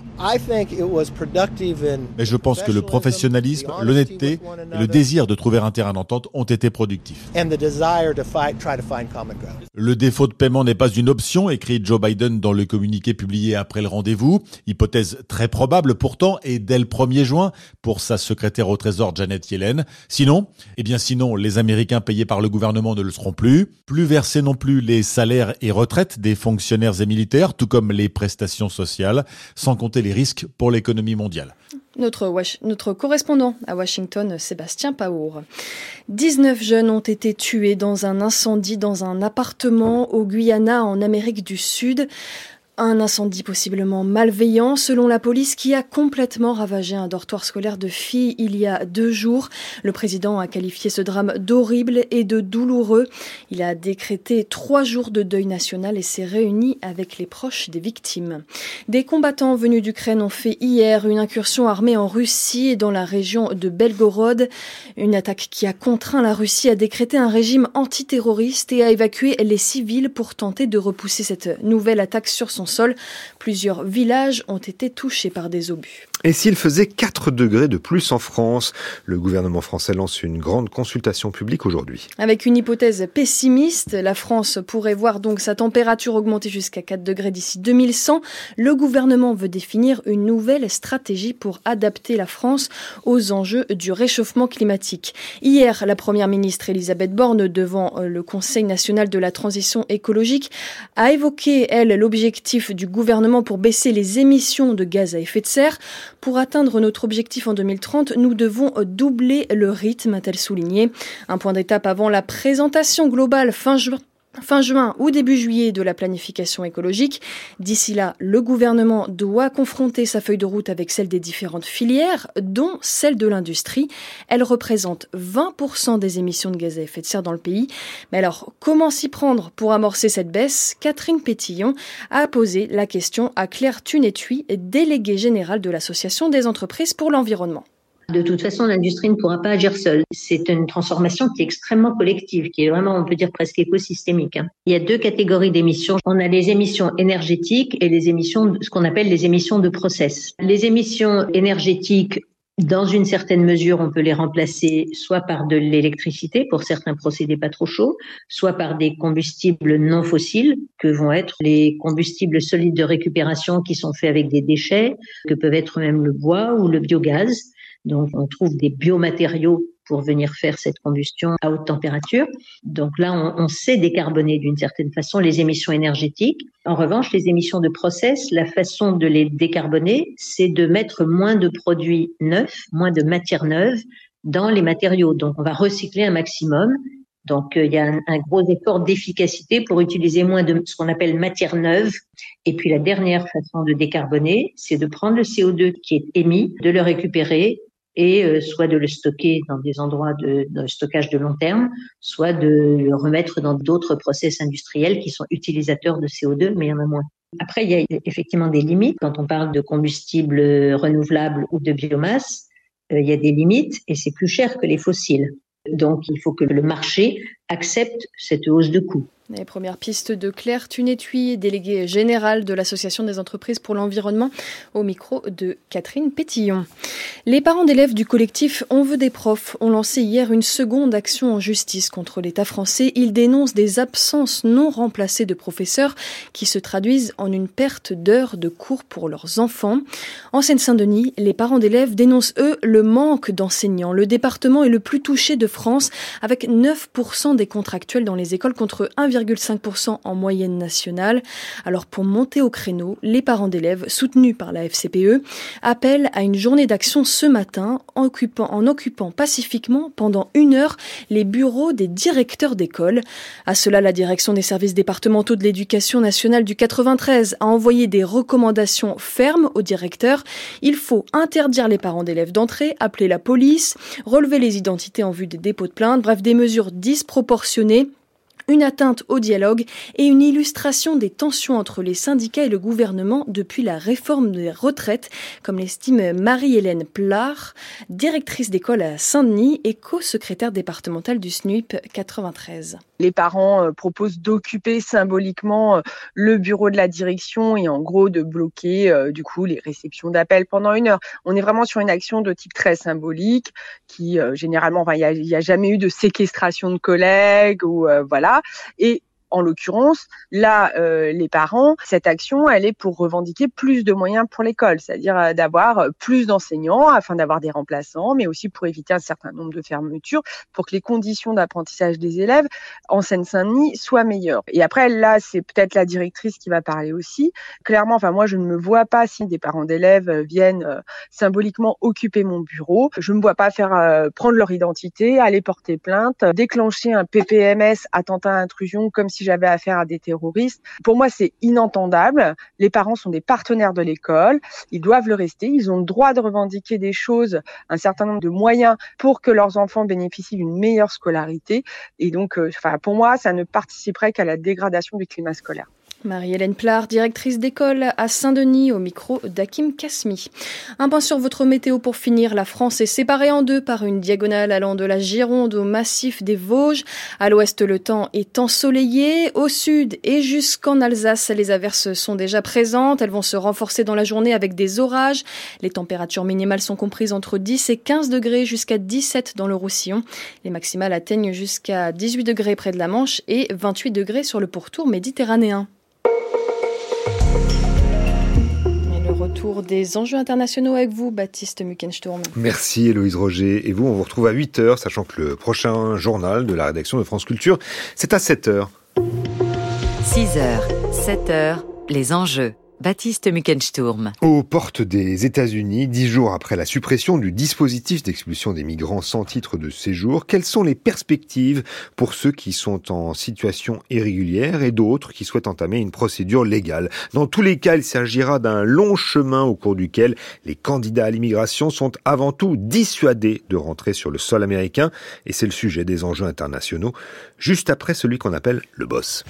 Mais je pense que le professionnalisme, l'honnêteté et le désir de trouver un terrain d'entente ont été productifs. Le défaut de paiement n'est pas une option, écrit Joe Biden dans le communiqué publié après le rendez-vous. Hypothèse très probable pourtant et dès le 1er juin pour sa secrétaire au Trésor Janet Yellen. Sinon, eh bien sinon, les Américains payés par le gouvernement ne le seront plus. Plus versés non plus les salaires et retraites des fonctionnaires et militaires, tout comme les prestations sociales, sans compter les risques pour l'économie mondiale. Notre, notre, correspondant à Washington, Sébastien Paour. 19 jeunes ont été tués dans un incendie dans un appartement au Guyana en Amérique du Sud. Un incendie possiblement malveillant, selon la police, qui a complètement ravagé un dortoir scolaire de filles il y a deux jours. Le président a qualifié ce drame d'horrible et de douloureux. Il a décrété trois jours de deuil national et s'est réuni avec les proches des victimes. Des combattants venus d'Ukraine ont fait hier une incursion armée en Russie et dans la région de Belgorod. Une attaque qui a contraint la Russie à décréter un régime antiterroriste et à évacuer les civils pour tenter de repousser cette nouvelle attaque sur son sol. Plusieurs villages ont été touchés par des obus. Et s'il faisait 4 degrés de plus en France Le gouvernement français lance une grande consultation publique aujourd'hui. Avec une hypothèse pessimiste, la France pourrait voir donc sa température augmenter jusqu'à 4 degrés d'ici 2100. Le gouvernement veut définir une nouvelle stratégie pour adapter la France aux enjeux du réchauffement climatique. Hier, la première ministre Elisabeth Borne, devant le Conseil national de la transition écologique, a évoqué, elle, l'objectif du gouvernement pour baisser les émissions de gaz à effet de serre. Pour atteindre notre objectif en 2030, nous devons doubler le rythme, a-t-elle souligné. Un point d'étape avant la présentation globale fin juin fin juin ou début juillet de la planification écologique. D'ici là, le gouvernement doit confronter sa feuille de route avec celle des différentes filières, dont celle de l'industrie. Elle représente 20% des émissions de gaz à effet de serre dans le pays. Mais alors, comment s'y prendre pour amorcer cette baisse? Catherine Pétillon a posé la question à Claire Tunetui, déléguée générale de l'Association des entreprises pour l'environnement. De toute façon, l'industrie ne pourra pas agir seule. C'est une transformation qui est extrêmement collective, qui est vraiment, on peut dire, presque écosystémique. Hein. Il y a deux catégories d'émissions. On a les émissions énergétiques et les émissions, ce qu'on appelle les émissions de process. Les émissions énergétiques, dans une certaine mesure, on peut les remplacer soit par de l'électricité pour certains procédés pas trop chauds, soit par des combustibles non fossiles que vont être les combustibles solides de récupération qui sont faits avec des déchets, que peuvent être même le bois ou le biogaz. Donc on trouve des biomatériaux pour venir faire cette combustion à haute température. Donc là, on, sait décarboner d'une certaine façon les émissions énergétiques. En revanche, les émissions de process, la façon de les décarboner, c'est de mettre moins de produits neufs, moins de matières neuves dans les matériaux. Donc on va recycler un maximum. Donc euh, il y a un, gros effort d'efficacité pour utiliser moins de ce qu'on appelle matière neuve. Et puis la dernière façon de décarboner, c'est de prendre le CO2 qui est émis, de le récupérer et euh, soit de le stocker dans des endroits de, stockage de long terme, soit de le remettre dans d'autres process industriels qui sont utilisateurs de CO2, mais il y en a moins. Après, il y a effectivement des limites quand on parle de combustibles renouvelables ou de biomasse. Euh, il y a des limites et c'est plus cher que les fossiles. Donc, il faut que le marché accepte cette hausse de coûts. Les premières pistes de Claire Tunetui, déléguée générale de l'Association des entreprises pour l'environnement, au micro de Catherine Pétillon. Les parents d'élèves du collectif On veut des profs ont lancé hier une seconde action en justice contre l'État français. Ils dénoncent des absences non remplacées de professeurs qui se traduisent en une perte d'heures de cours pour leurs enfants. En Seine-Saint-Denis, les parents d'élèves dénoncent, eux, le manque d'enseignants. Le département est le plus touché de France, avec 9% des contractuels dans les écoles contre 1, 1,5% en moyenne nationale. Alors pour monter au créneau, les parents d'élèves, soutenus par la FCPE, appellent à une journée d'action ce matin en occupant, en occupant pacifiquement pendant une heure les bureaux des directeurs d'école. À cela, la direction des services départementaux de l'éducation nationale du 93 a envoyé des recommandations fermes aux directeurs. Il faut interdire les parents d'élèves d'entrer, appeler la police, relever les identités en vue des dépôts de plainte, bref des mesures disproportionnées une atteinte au dialogue et une illustration des tensions entre les syndicats et le gouvernement depuis la réforme des retraites, comme l'estime Marie-Hélène Plard, directrice d'école à Saint-Denis et co-secrétaire départementale du SNUIP 93. Les parents euh, proposent d'occuper symboliquement euh, le bureau de la direction et en gros de bloquer euh, du coup les réceptions d'appels pendant une heure. On est vraiment sur une action de type très symbolique qui généralement, il n'y a, a, jamais eu de séquestration de collègues ou voilà et en l'occurrence, là, euh, les parents, cette action, elle est pour revendiquer plus de moyens pour l'école, c'est-à-dire euh, d'avoir euh, plus d'enseignants afin d'avoir des remplaçants, mais aussi pour éviter un certain nombre de fermetures, pour que les conditions d'apprentissage des élèves en Seine-Saint-Denis soient meilleures. Et après, là, c'est peut-être la directrice qui va parler aussi. Clairement, enfin, moi, je ne me vois pas si des parents d'élèves viennent symboliquement occuper mon bureau. Je ne me vois pas faire prendre leur identité, aller porter plainte, déclencher un PPMS attentat intrusion comme si j'avais affaire à des terroristes. Pour moi, c'est inentendable. Les parents sont des partenaires de l'école. Ils doivent le rester. Ils ont le droit de revendiquer des choses, un certain nombre de moyens pour que leurs enfants bénéficient d'une meilleure scolarité. Et donc, euh, pour moi, ça ne participerait qu'à la dégradation du climat scolaire. Marie-Hélène Plard, directrice d'école à Saint-Denis, au micro d'Akim Kasmi. Un point sur votre météo pour finir. La France est séparée en deux par une diagonale allant de la Gironde au massif des Vosges. À l'ouest, le temps est ensoleillé. Au sud et jusqu'en Alsace, les averses sont déjà présentes. Elles vont se renforcer dans la journée avec des orages. Les températures minimales sont comprises entre 10 et 15 degrés jusqu'à 17 dans le Roussillon. Les maximales atteignent jusqu'à 18 degrés près de la Manche et 28 degrés sur le pourtour méditerranéen. Retour des enjeux internationaux avec vous, Baptiste Muckensturm. Merci Héloïse Roger. Et vous, on vous retrouve à 8h, sachant que le prochain journal de la rédaction de France Culture, c'est à 7h. 6h, 7h, les enjeux. Baptiste Muckensturm. Aux portes des États-Unis, dix jours après la suppression du dispositif d'expulsion des migrants sans titre de séjour, quelles sont les perspectives pour ceux qui sont en situation irrégulière et d'autres qui souhaitent entamer une procédure légale? Dans tous les cas, il s'agira d'un long chemin au cours duquel les candidats à l'immigration sont avant tout dissuadés de rentrer sur le sol américain, et c'est le sujet des enjeux internationaux, juste après celui qu'on appelle le boss.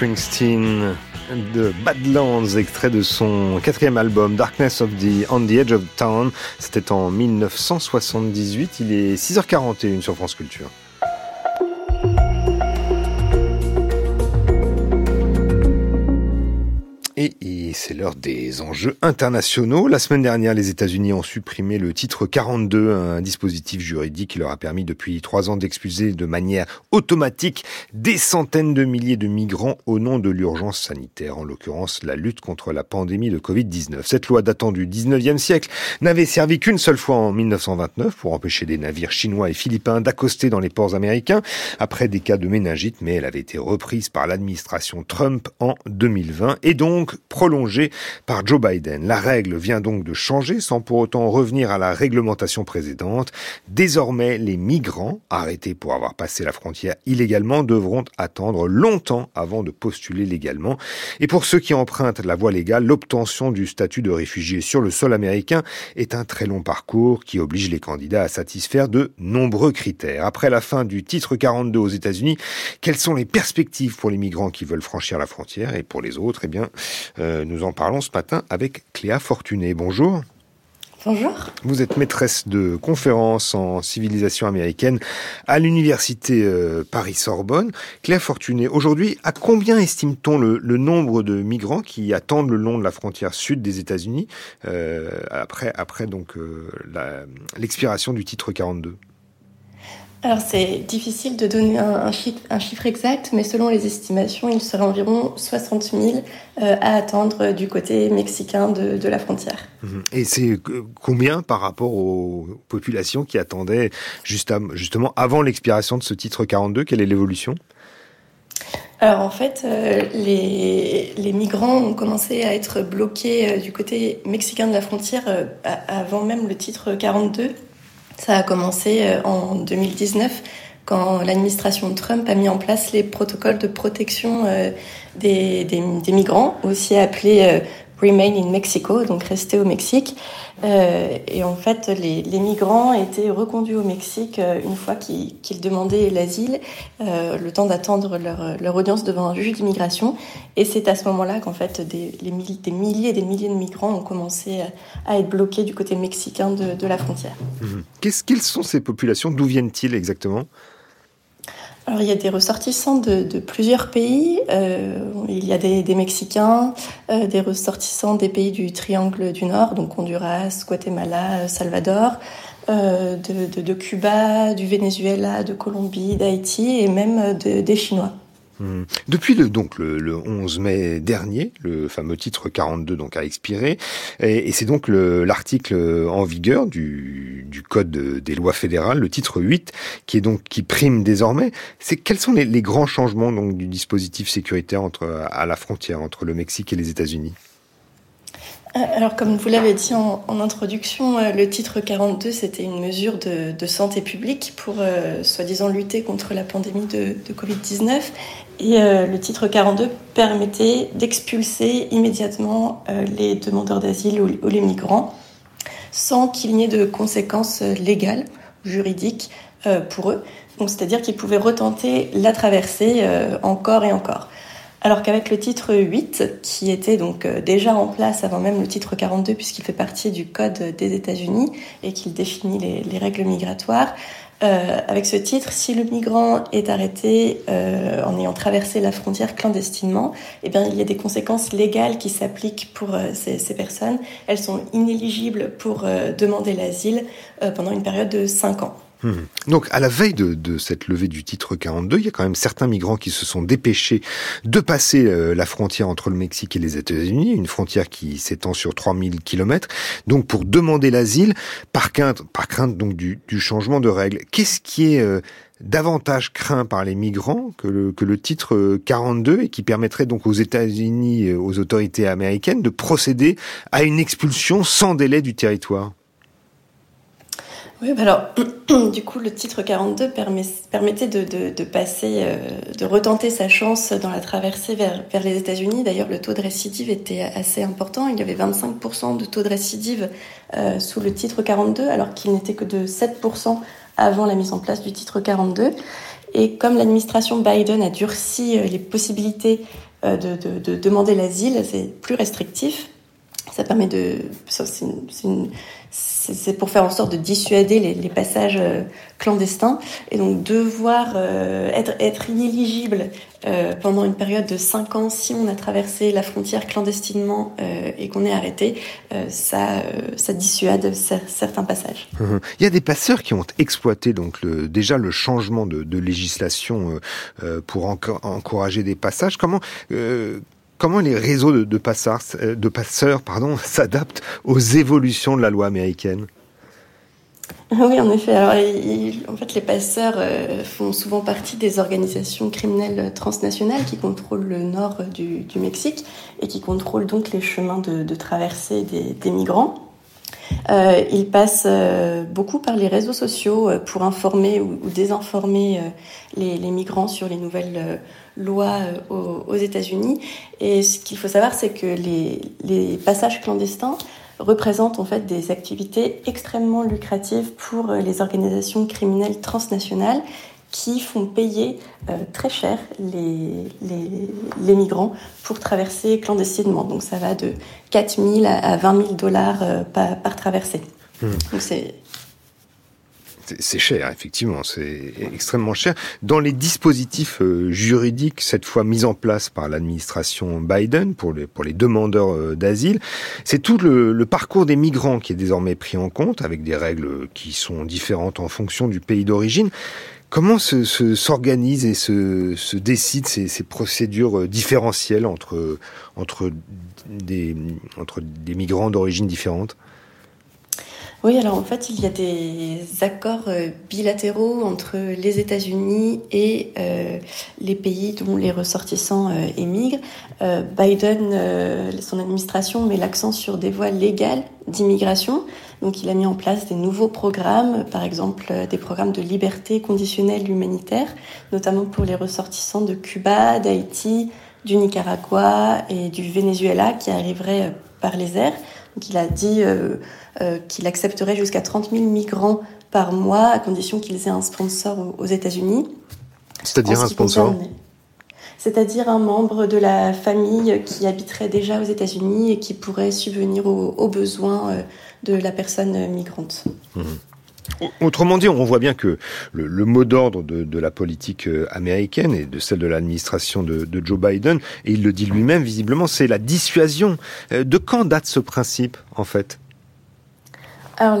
Springsteen de Badlands, extrait de son quatrième album Darkness of the On the Edge of Town. C'était en 1978. Il est 6h41 sur France Culture. L'heure des enjeux internationaux. La semaine dernière, les États-Unis ont supprimé le titre 42, un dispositif juridique qui leur a permis depuis trois ans d'expulser de manière automatique des centaines de milliers de migrants au nom de l'urgence sanitaire, en l'occurrence la lutte contre la pandémie de Covid-19. Cette loi datant du 19e siècle n'avait servi qu'une seule fois en 1929 pour empêcher des navires chinois et philippins d'accoster dans les ports américains après des cas de méningite, mais elle avait été reprise par l'administration Trump en 2020 et donc prolongée par Joe Biden. La règle vient donc de changer sans pour autant revenir à la réglementation précédente. Désormais, les migrants arrêtés pour avoir passé la frontière illégalement devront attendre longtemps avant de postuler légalement. Et pour ceux qui empruntent la voie légale, l'obtention du statut de réfugié sur le sol américain est un très long parcours qui oblige les candidats à satisfaire de nombreux critères. Après la fin du titre 42 aux États-Unis, quelles sont les perspectives pour les migrants qui veulent franchir la frontière? Et pour les autres Eh bien, euh, nous en parlons ce matin avec Cléa Fortuné. Bonjour. Bonjour. Vous êtes maîtresse de conférences en civilisation américaine à l'université euh, Paris-Sorbonne. Cléa Fortuné, aujourd'hui, à combien estime-t-on le, nombre de migrants qui attendent le long de la frontière sud des États-Unis euh, après, après donc l'expiration du titre 42 alors c'est difficile de donner un, chiffre, exact, mais selon les estimations, il serait environ 60 000 euh, à attendre du côté mexicain de, la frontière. Mhm. Et c'est combien par rapport aux populations qui attendaient justement avant l'expiration de ce titre 42 Quelle est l'évolution? Alors en fait, euh, les, migrants ont commencé à être bloqués euh, du côté mexicain de la frontière avant même le titre 42. Ça a commencé euh, en 2019 quand l'administration Trump a mis en place les protocoles de protection euh, des, migrants, aussi appelés euh, Remain in Mexico, donc rester au Mexique. Euh, et en fait, les, migrants étaient reconduits au Mexique euh, une fois qu'ils demandaient l'asile, euh, le temps d'attendre leur, audience devant un juge d'immigration. Et c'est à ce moment-là qu'en fait, des, milliers et des milliers de migrants ont commencé à, être bloqués du côté mexicain de, la frontière. Mmh. Qu'est-ce Quelles sont ces populations? D'où viennent-ils exactement? Alors il y a des ressortissants de, plusieurs pays. Euh, il y a des, Mexicains, euh, des ressortissants des pays du Triangle du Nord, donc Honduras, Guatemala, Salvador. de, de, Cuba, du Venezuela, de Colombie, d'Haïti et même des Chinois. Hmm. Depuis le, donc le, 11 mai dernier, le fameux titre 42 donc a expiré, et, c'est donc l'article en vigueur du, du code des lois fédérales, le titre 8, qui est donc qui prime désormais. C'est quels sont les, grands changements donc du dispositif sécuritaire à la frontière entre le Mexique et les États-Unis? Euh, alors, comme vous l'avez dit en, introduction, euh, le titre 42, c'était une mesure de, santé publique pour, euh, soi-disant, lutter contre la pandémie de, Covid-19. Et le titre 42 permettait d'expulser immédiatement les demandeurs d'asile ou, les migrants sans qu'il n'y ait de conséquences légales, juridiques pour eux. C'est-à-dire qu'ils pouvaient retenter la traversée encore et encore. Alors qu'avec le titre 8, qui était donc euh, déjà en place avant même le titre 42, puisqu'il fait partie du Code des États-Unis et qu'il définit les, règles migratoires, euh, avec ce titre, si le migrant est arrêté euh, en ayant traversé la frontière clandestinement, eh bien, il y a des conséquences légales qui s'appliquent pour ces, ces, personnes. Elles sont inéligibles pour demander l'asile pendant une période de 5 ans. Hmm. Donc, à la veille de, cette levée du titre 42, il y a quand même certains migrants qui se sont dépêchés de passer euh, la frontière entre le Mexique et les États-Unis, une frontière qui s'étend sur 3000 kilomètres, donc pour demander l'asile, par crainte, par crainte donc du, changement de règles. Qu'est-ce qui est euh, davantage craint par les migrants que le, que le titre 42 et qui permettrait donc aux États-Unis, aux autorités américaines de procéder à une expulsion sans délai du territoire? Oui, bah alors, du coup, le titre 42 permettait de, passer, euh, de retenter sa chance dans la traversée vers, les États-Unis. D'ailleurs, le taux de récidive était assez important. Il y avait 25% de taux de récidive euh, sous le titre 42, alors qu'il n'était que de 7% avant la mise en place du titre 42. Et comme l'administration Biden a durci euh, les possibilités de, demander l'asile, c'est plus restrictif. Ça permet de. C'est une, c'est pour faire en sorte de dissuader les, passages euh, clandestins et donc devoir euh, être, inéligible euh, pendant une période de 5 ans si on a traversé la frontière clandestinement et qu'on est arrêté, ça, dissuade certains passages. Hum, Il y a des passeurs qui ont exploité donc déjà le changement de, de législation pour encourager des passages. Comment comment les réseaux de, passeurs, euh, s'adaptent aux évolutions de la loi américaine? Oui, en effet. En fait, les passeurs euh, font souvent partie des organisations criminelles transnationales qui contrôlent le nord du, Mexique et qui contrôlent donc les chemins de, traversée des, migrants. Euh, ils passent beaucoup par les réseaux sociaux pour informer ou, désinformer les, migrants sur les nouvelles loi euh, aux, États-Unis. Et ce qu'il faut savoir, c'est que les, passages clandestins représentent en fait des activités extrêmement lucratives pour euh, les organisations criminelles transnationales qui font payer euh, très cher les, les, migrants pour traverser clandestinement. Donc ça va de 4 000 à 20 000 dollars par, traversée. Mmh. Donc c'est c'est cher, effectivement, c'est extrêmement cher. Dans les dispositifs euh, juridiques, cette fois mis en place par l'administration Biden pour les, pour les demandeurs euh, d'asile, c'est tout le, parcours des migrants qui est désormais pris en compte, avec des règles qui sont différentes en fonction du pays d'origine. Comment s'organisent se, et se, se décident ces, ces, procédures euh, différentielles entre, entre, des, entre des migrants d'origine différente? Oui, alors en fait, il y a des accords euh, bilatéraux entre les États-Unis et euh, les pays dont les ressortissants euh, émigrent. Biden, son administration, met l'accent sur des voies légales d'immigration. Donc il a mis en place des nouveaux programmes, par exemple des programmes de liberté conditionnelle humanitaire, notamment pour les ressortissants de Cuba, d'Haïti, du Nicaragua et du Venezuela qui arriveraient par les airs. Donc il a dit euh, qu'il accepterait jusqu'à 30 000 migrants par mois à condition qu'ils aient un sponsor aux États-Unis. C'est-à-dire un sponsor c'est-à-dire un membre de la famille qui habiterait déjà aux États-Unis et qui pourrait subvenir aux, besoins euh, de la personne migrante. Mmh. Autrement dit, on voit bien que le, mot d'ordre de, la politique euh, américaine et de celle de l'administration de, de, Joe Biden, et il le dit lui-même visiblement, c'est la dissuasion. De quand date ce principe, en fait? Alors,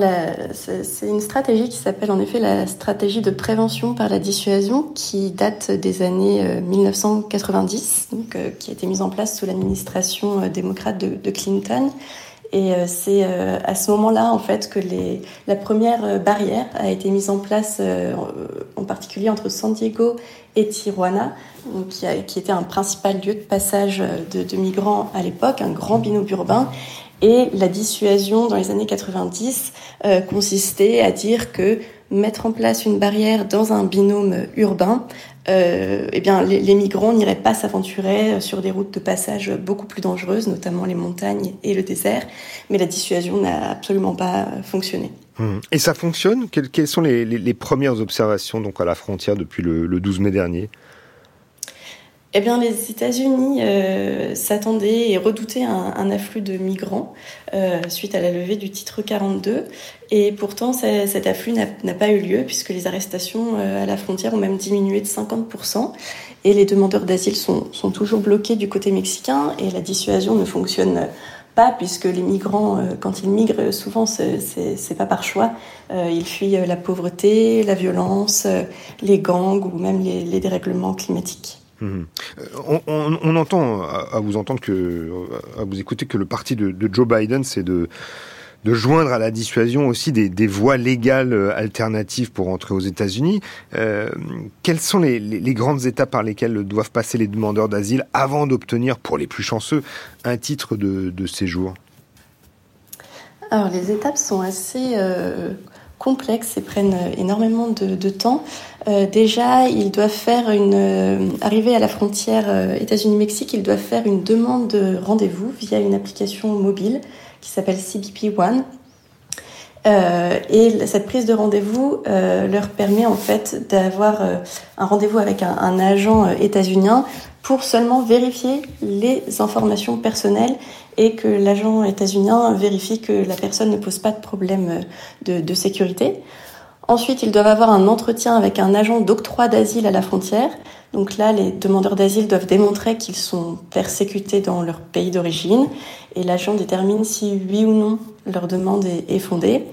c'est une stratégie qui s'appelle en effet la stratégie de prévention par la dissuasion, qui date des années 1990, euh, donc, euh, qui a été mise en place sous l'administration euh, démocrate de, Clinton. Et c'est à ce moment-là, en fait, que les, la première barrière a été mise en place, en particulier entre San Diego et Tijuana, qui, a, qui, était un principal lieu de passage de, de migrants à l'époque, un grand binôme urbain. Et la dissuasion dans les années 90 euh, consistait à dire que mettre en place une barrière dans un binôme urbain, euh, eh bien, les, migrants n'iraient pas s'aventurer sur des routes de passage beaucoup plus dangereuses, notamment les montagnes et le désert. Mais la dissuasion n'a absolument pas fonctionné. Hum. Et ça fonctionne? Quelles, sont les, premières observations donc à la frontière depuis le 12 mai dernier? Eh bien, les États-Unis euh, s'attendaient et redoutaient un, afflux de migrants euh, suite à la levée du titre 42. Et pourtant, cet afflux n'a pas eu lieu puisque les arrestations euh, à la frontière ont même diminué de 50%. Et les demandeurs d'asile sont, toujours bloqués du côté mexicain et la dissuasion ne fonctionne pas puisque les migrants, quand ils migrent, souvent c'est pas par choix. ils fuient la pauvreté, la violence, les gangs ou même les dérèglements climatiques. Mhm. On, entend à, vous entendre que, à vous écouter que le parti de, Joe Biden, c'est de, joindre à la dissuasion aussi des, voies légales euh, alternatives pour entrer aux États-Unis. Euh, quelles sont les, grandes étapes par lesquelles doivent passer les demandeurs d'asile avant d'obtenir, pour les plus chanceux, un titre de, séjour? Alors les étapes sont assez euh, complexes et prennent énormément de, temps. Euh, déjà, ils doivent faire une euh, arriver à la frontière euh, États-Unis-Mexique, ils doivent faire une demande de rendez-vous via une application mobile qui s'appelle CBP One. Et cette prise de rendez-vous leur permet en fait d'avoir un rendez-vous avec un, agent états-unien pour seulement vérifier les informations personnelles et que l'agent états-unien vérifie que la personne ne pose pas de problème de sécurité. Ensuite, ils doivent avoir un entretien avec un agent d'octroi d'asile à la frontière. Donc là, les demandeurs d'asile doivent démontrer qu'ils sont persécutés dans leur pays d'origine et l'agent détermine si oui ou non leur demande est, fondée.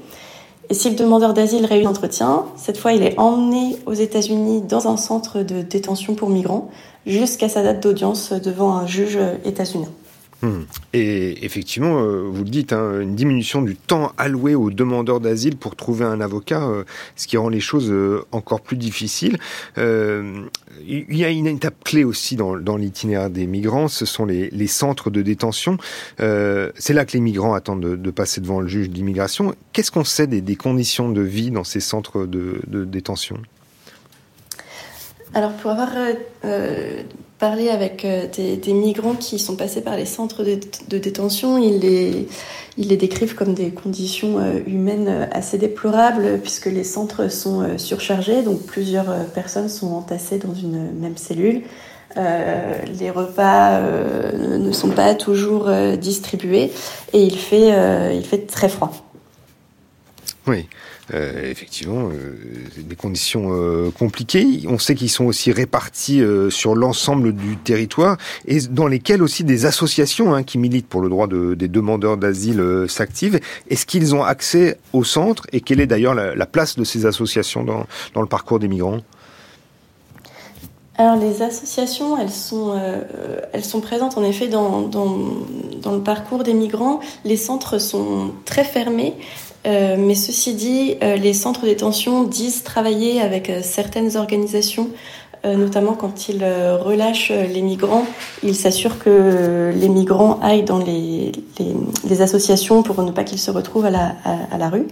Et si le demandeur d'asile réussit l'entretien, cette fois, il est emmené aux États-Unis dans un centre de détention pour migrants jusqu'à sa date d'audience devant un juge états-unien. Et effectivement, euh, vous le dites, hein, une diminution du temps alloué aux demandeurs d'asile pour trouver un avocat, euh, ce qui rend les choses euh, encore plus difficiles. il y a une étape clé aussi dans, l'itinéraire des migrants, ce sont les, centres de détention. C'est là que les migrants attendent de, passer devant le juge d'immigration. Qu'est-ce qu'on sait des, conditions de vie dans ces centres de, de détention? Alors pour avoir parler avec euh, des, migrants qui sont passés par les centres de, détention, ils les, ils les décrivent comme des conditions euh, humaines euh, assez déplorables puisque les centres sont surchargés, donc plusieurs personnes sont entassées dans une même cellule. les repas ne sont pas toujours distribués et il fait, il fait très froid. Oui. Euh, effectivement, euh, des conditions euh, compliquées. On sait qu'ils sont aussi répartis sur l'ensemble du territoire et dans lesquels aussi des associations hein, qui militent pour le droit de, des demandeurs d'asile s'activent. Est-ce qu'ils ont accès au centre et quelle est d'ailleurs la, place de ces associations dans, dans le parcours des migrants? Alors les associations, elles sont, elles sont présentes en effet dans, dans, dans, le parcours des migrants. Les centres sont très fermés. Euh, mais ceci dit, euh, les centres de détention disent travailler avec euh, certaines organisations, notamment quand ils relâchent les migrants. Ils s'assurent que les migrants aillent dans les, associations pour ne pas qu'ils se retrouvent à la, rue.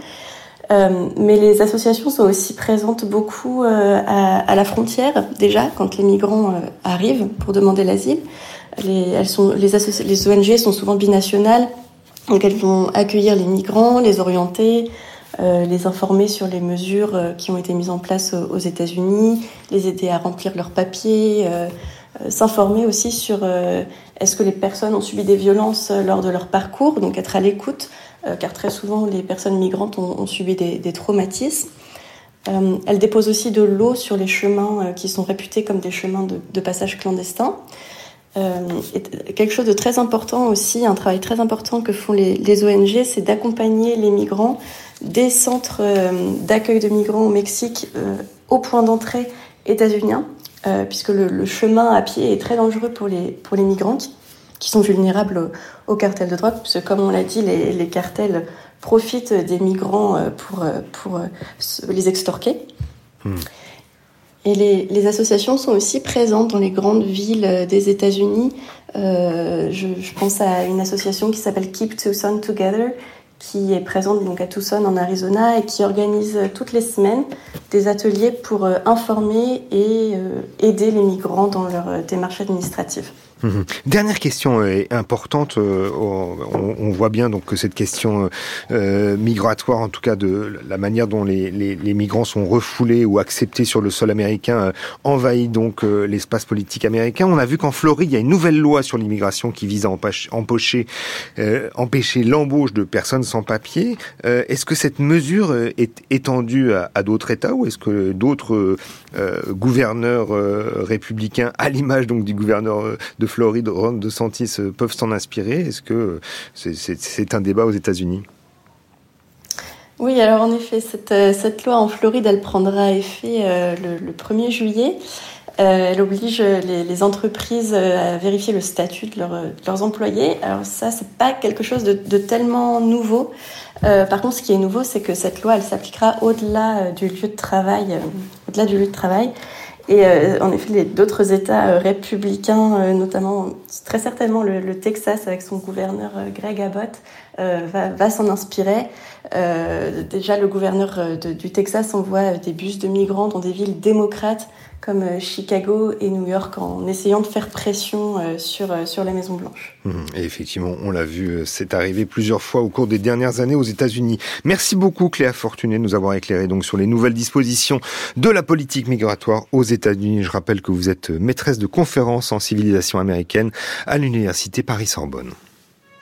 mais les associations sont aussi présentes beaucoup à, la frontière, déjà, quand les migrants arrivent pour demander l'asile. Les ONG sont souvent binationales donc elles vont accueillir les migrants, les orienter, euh, les informer sur les mesures euh, qui ont été mises en place aux États-Unis, les aider à remplir leurs papiers, euh, s'informer aussi sur est-ce que les personnes ont subi des violences lors de leur parcours, donc être à l'écoute, car très souvent les personnes migrantes ont, subi des, traumatismes. elles déposent aussi de l'eau sur les chemins qui sont réputés comme des chemins de, de passage clandestin. Euh, quelque chose de très important aussi, un travail très important que font les, ONG, c'est d'accompagner les migrants des centres d'accueil de migrants au Mexique au point d'entrée états-unien, puisque le, chemin à pied est très dangereux pour les, pour les migrants qui, sont vulnérables aux, cartels de drogue, parce que comme on l'a dit, les, les cartels profitent des migrants pour, pour les extorquer. Hmm. Et les, associations sont aussi présentes dans les grandes villes des États-Unis. Euh, je, pense à une association qui s'appelle Keep Tucson Together, qui est présente donc à Tucson en Arizona et qui organise toutes les semaines des ateliers pour euh, informer et euh, aider les migrants dans leur démarche administrative. Mhm. Dernière question euh, importante. Euh, on, voit bien donc que cette question euh, migratoire, en tout cas de la manière dont les, migrants sont refoulés ou acceptés sur le sol américain, envahit donc l'espace politique américain. On a vu qu'en Floride, il y a une nouvelle loi sur l'immigration qui vise à empêcher, empêcher l'embauche de personnes sans papier. est-ce que cette mesure est étendue à, d'autres États ou est-ce que d'autres gouverneurs républicains, à l'image donc du gouverneur de de Floride, Ron DeSantis euh, peuvent s'en inspirer Est-ce que c'est un débat aux États-Unis? Oui, alors en effet, cette, euh, cette, loi en Floride, elle prendra effet euh, le, 1er juillet. elle oblige les, entreprises à vérifier le statut de, leurs employés. Alors ça, c'est pas quelque chose de, tellement nouveau. par contre, ce qui est nouveau, c'est que cette loi, elle s'appliquera au-delà du lieu de travail, au-delà du lieu de travail. Et euh, en effet, d'autres États euh, républicains, euh, notamment très certainement le, Texas avec son gouverneur Greg Abbott, va, va s'en inspirer. déjà, le gouverneur du Texas envoie des bus de migrants dans des villes démocrates comme euh, Chicago et New York en essayant de faire pression euh, sur, euh, sur la Maison Blanche. Et effectivement, on l'a vu, c'est arrivé plusieurs fois au cours des dernières années aux États-Unis. Merci beaucoup Cléa Fortuné de nous avoir éclairé donc sur les nouvelles dispositions de la politique migratoire aux États-Unis. Je rappelle que vous êtes maîtresse de conférences en civilisation américaine à l'université Paris-Sorbonne.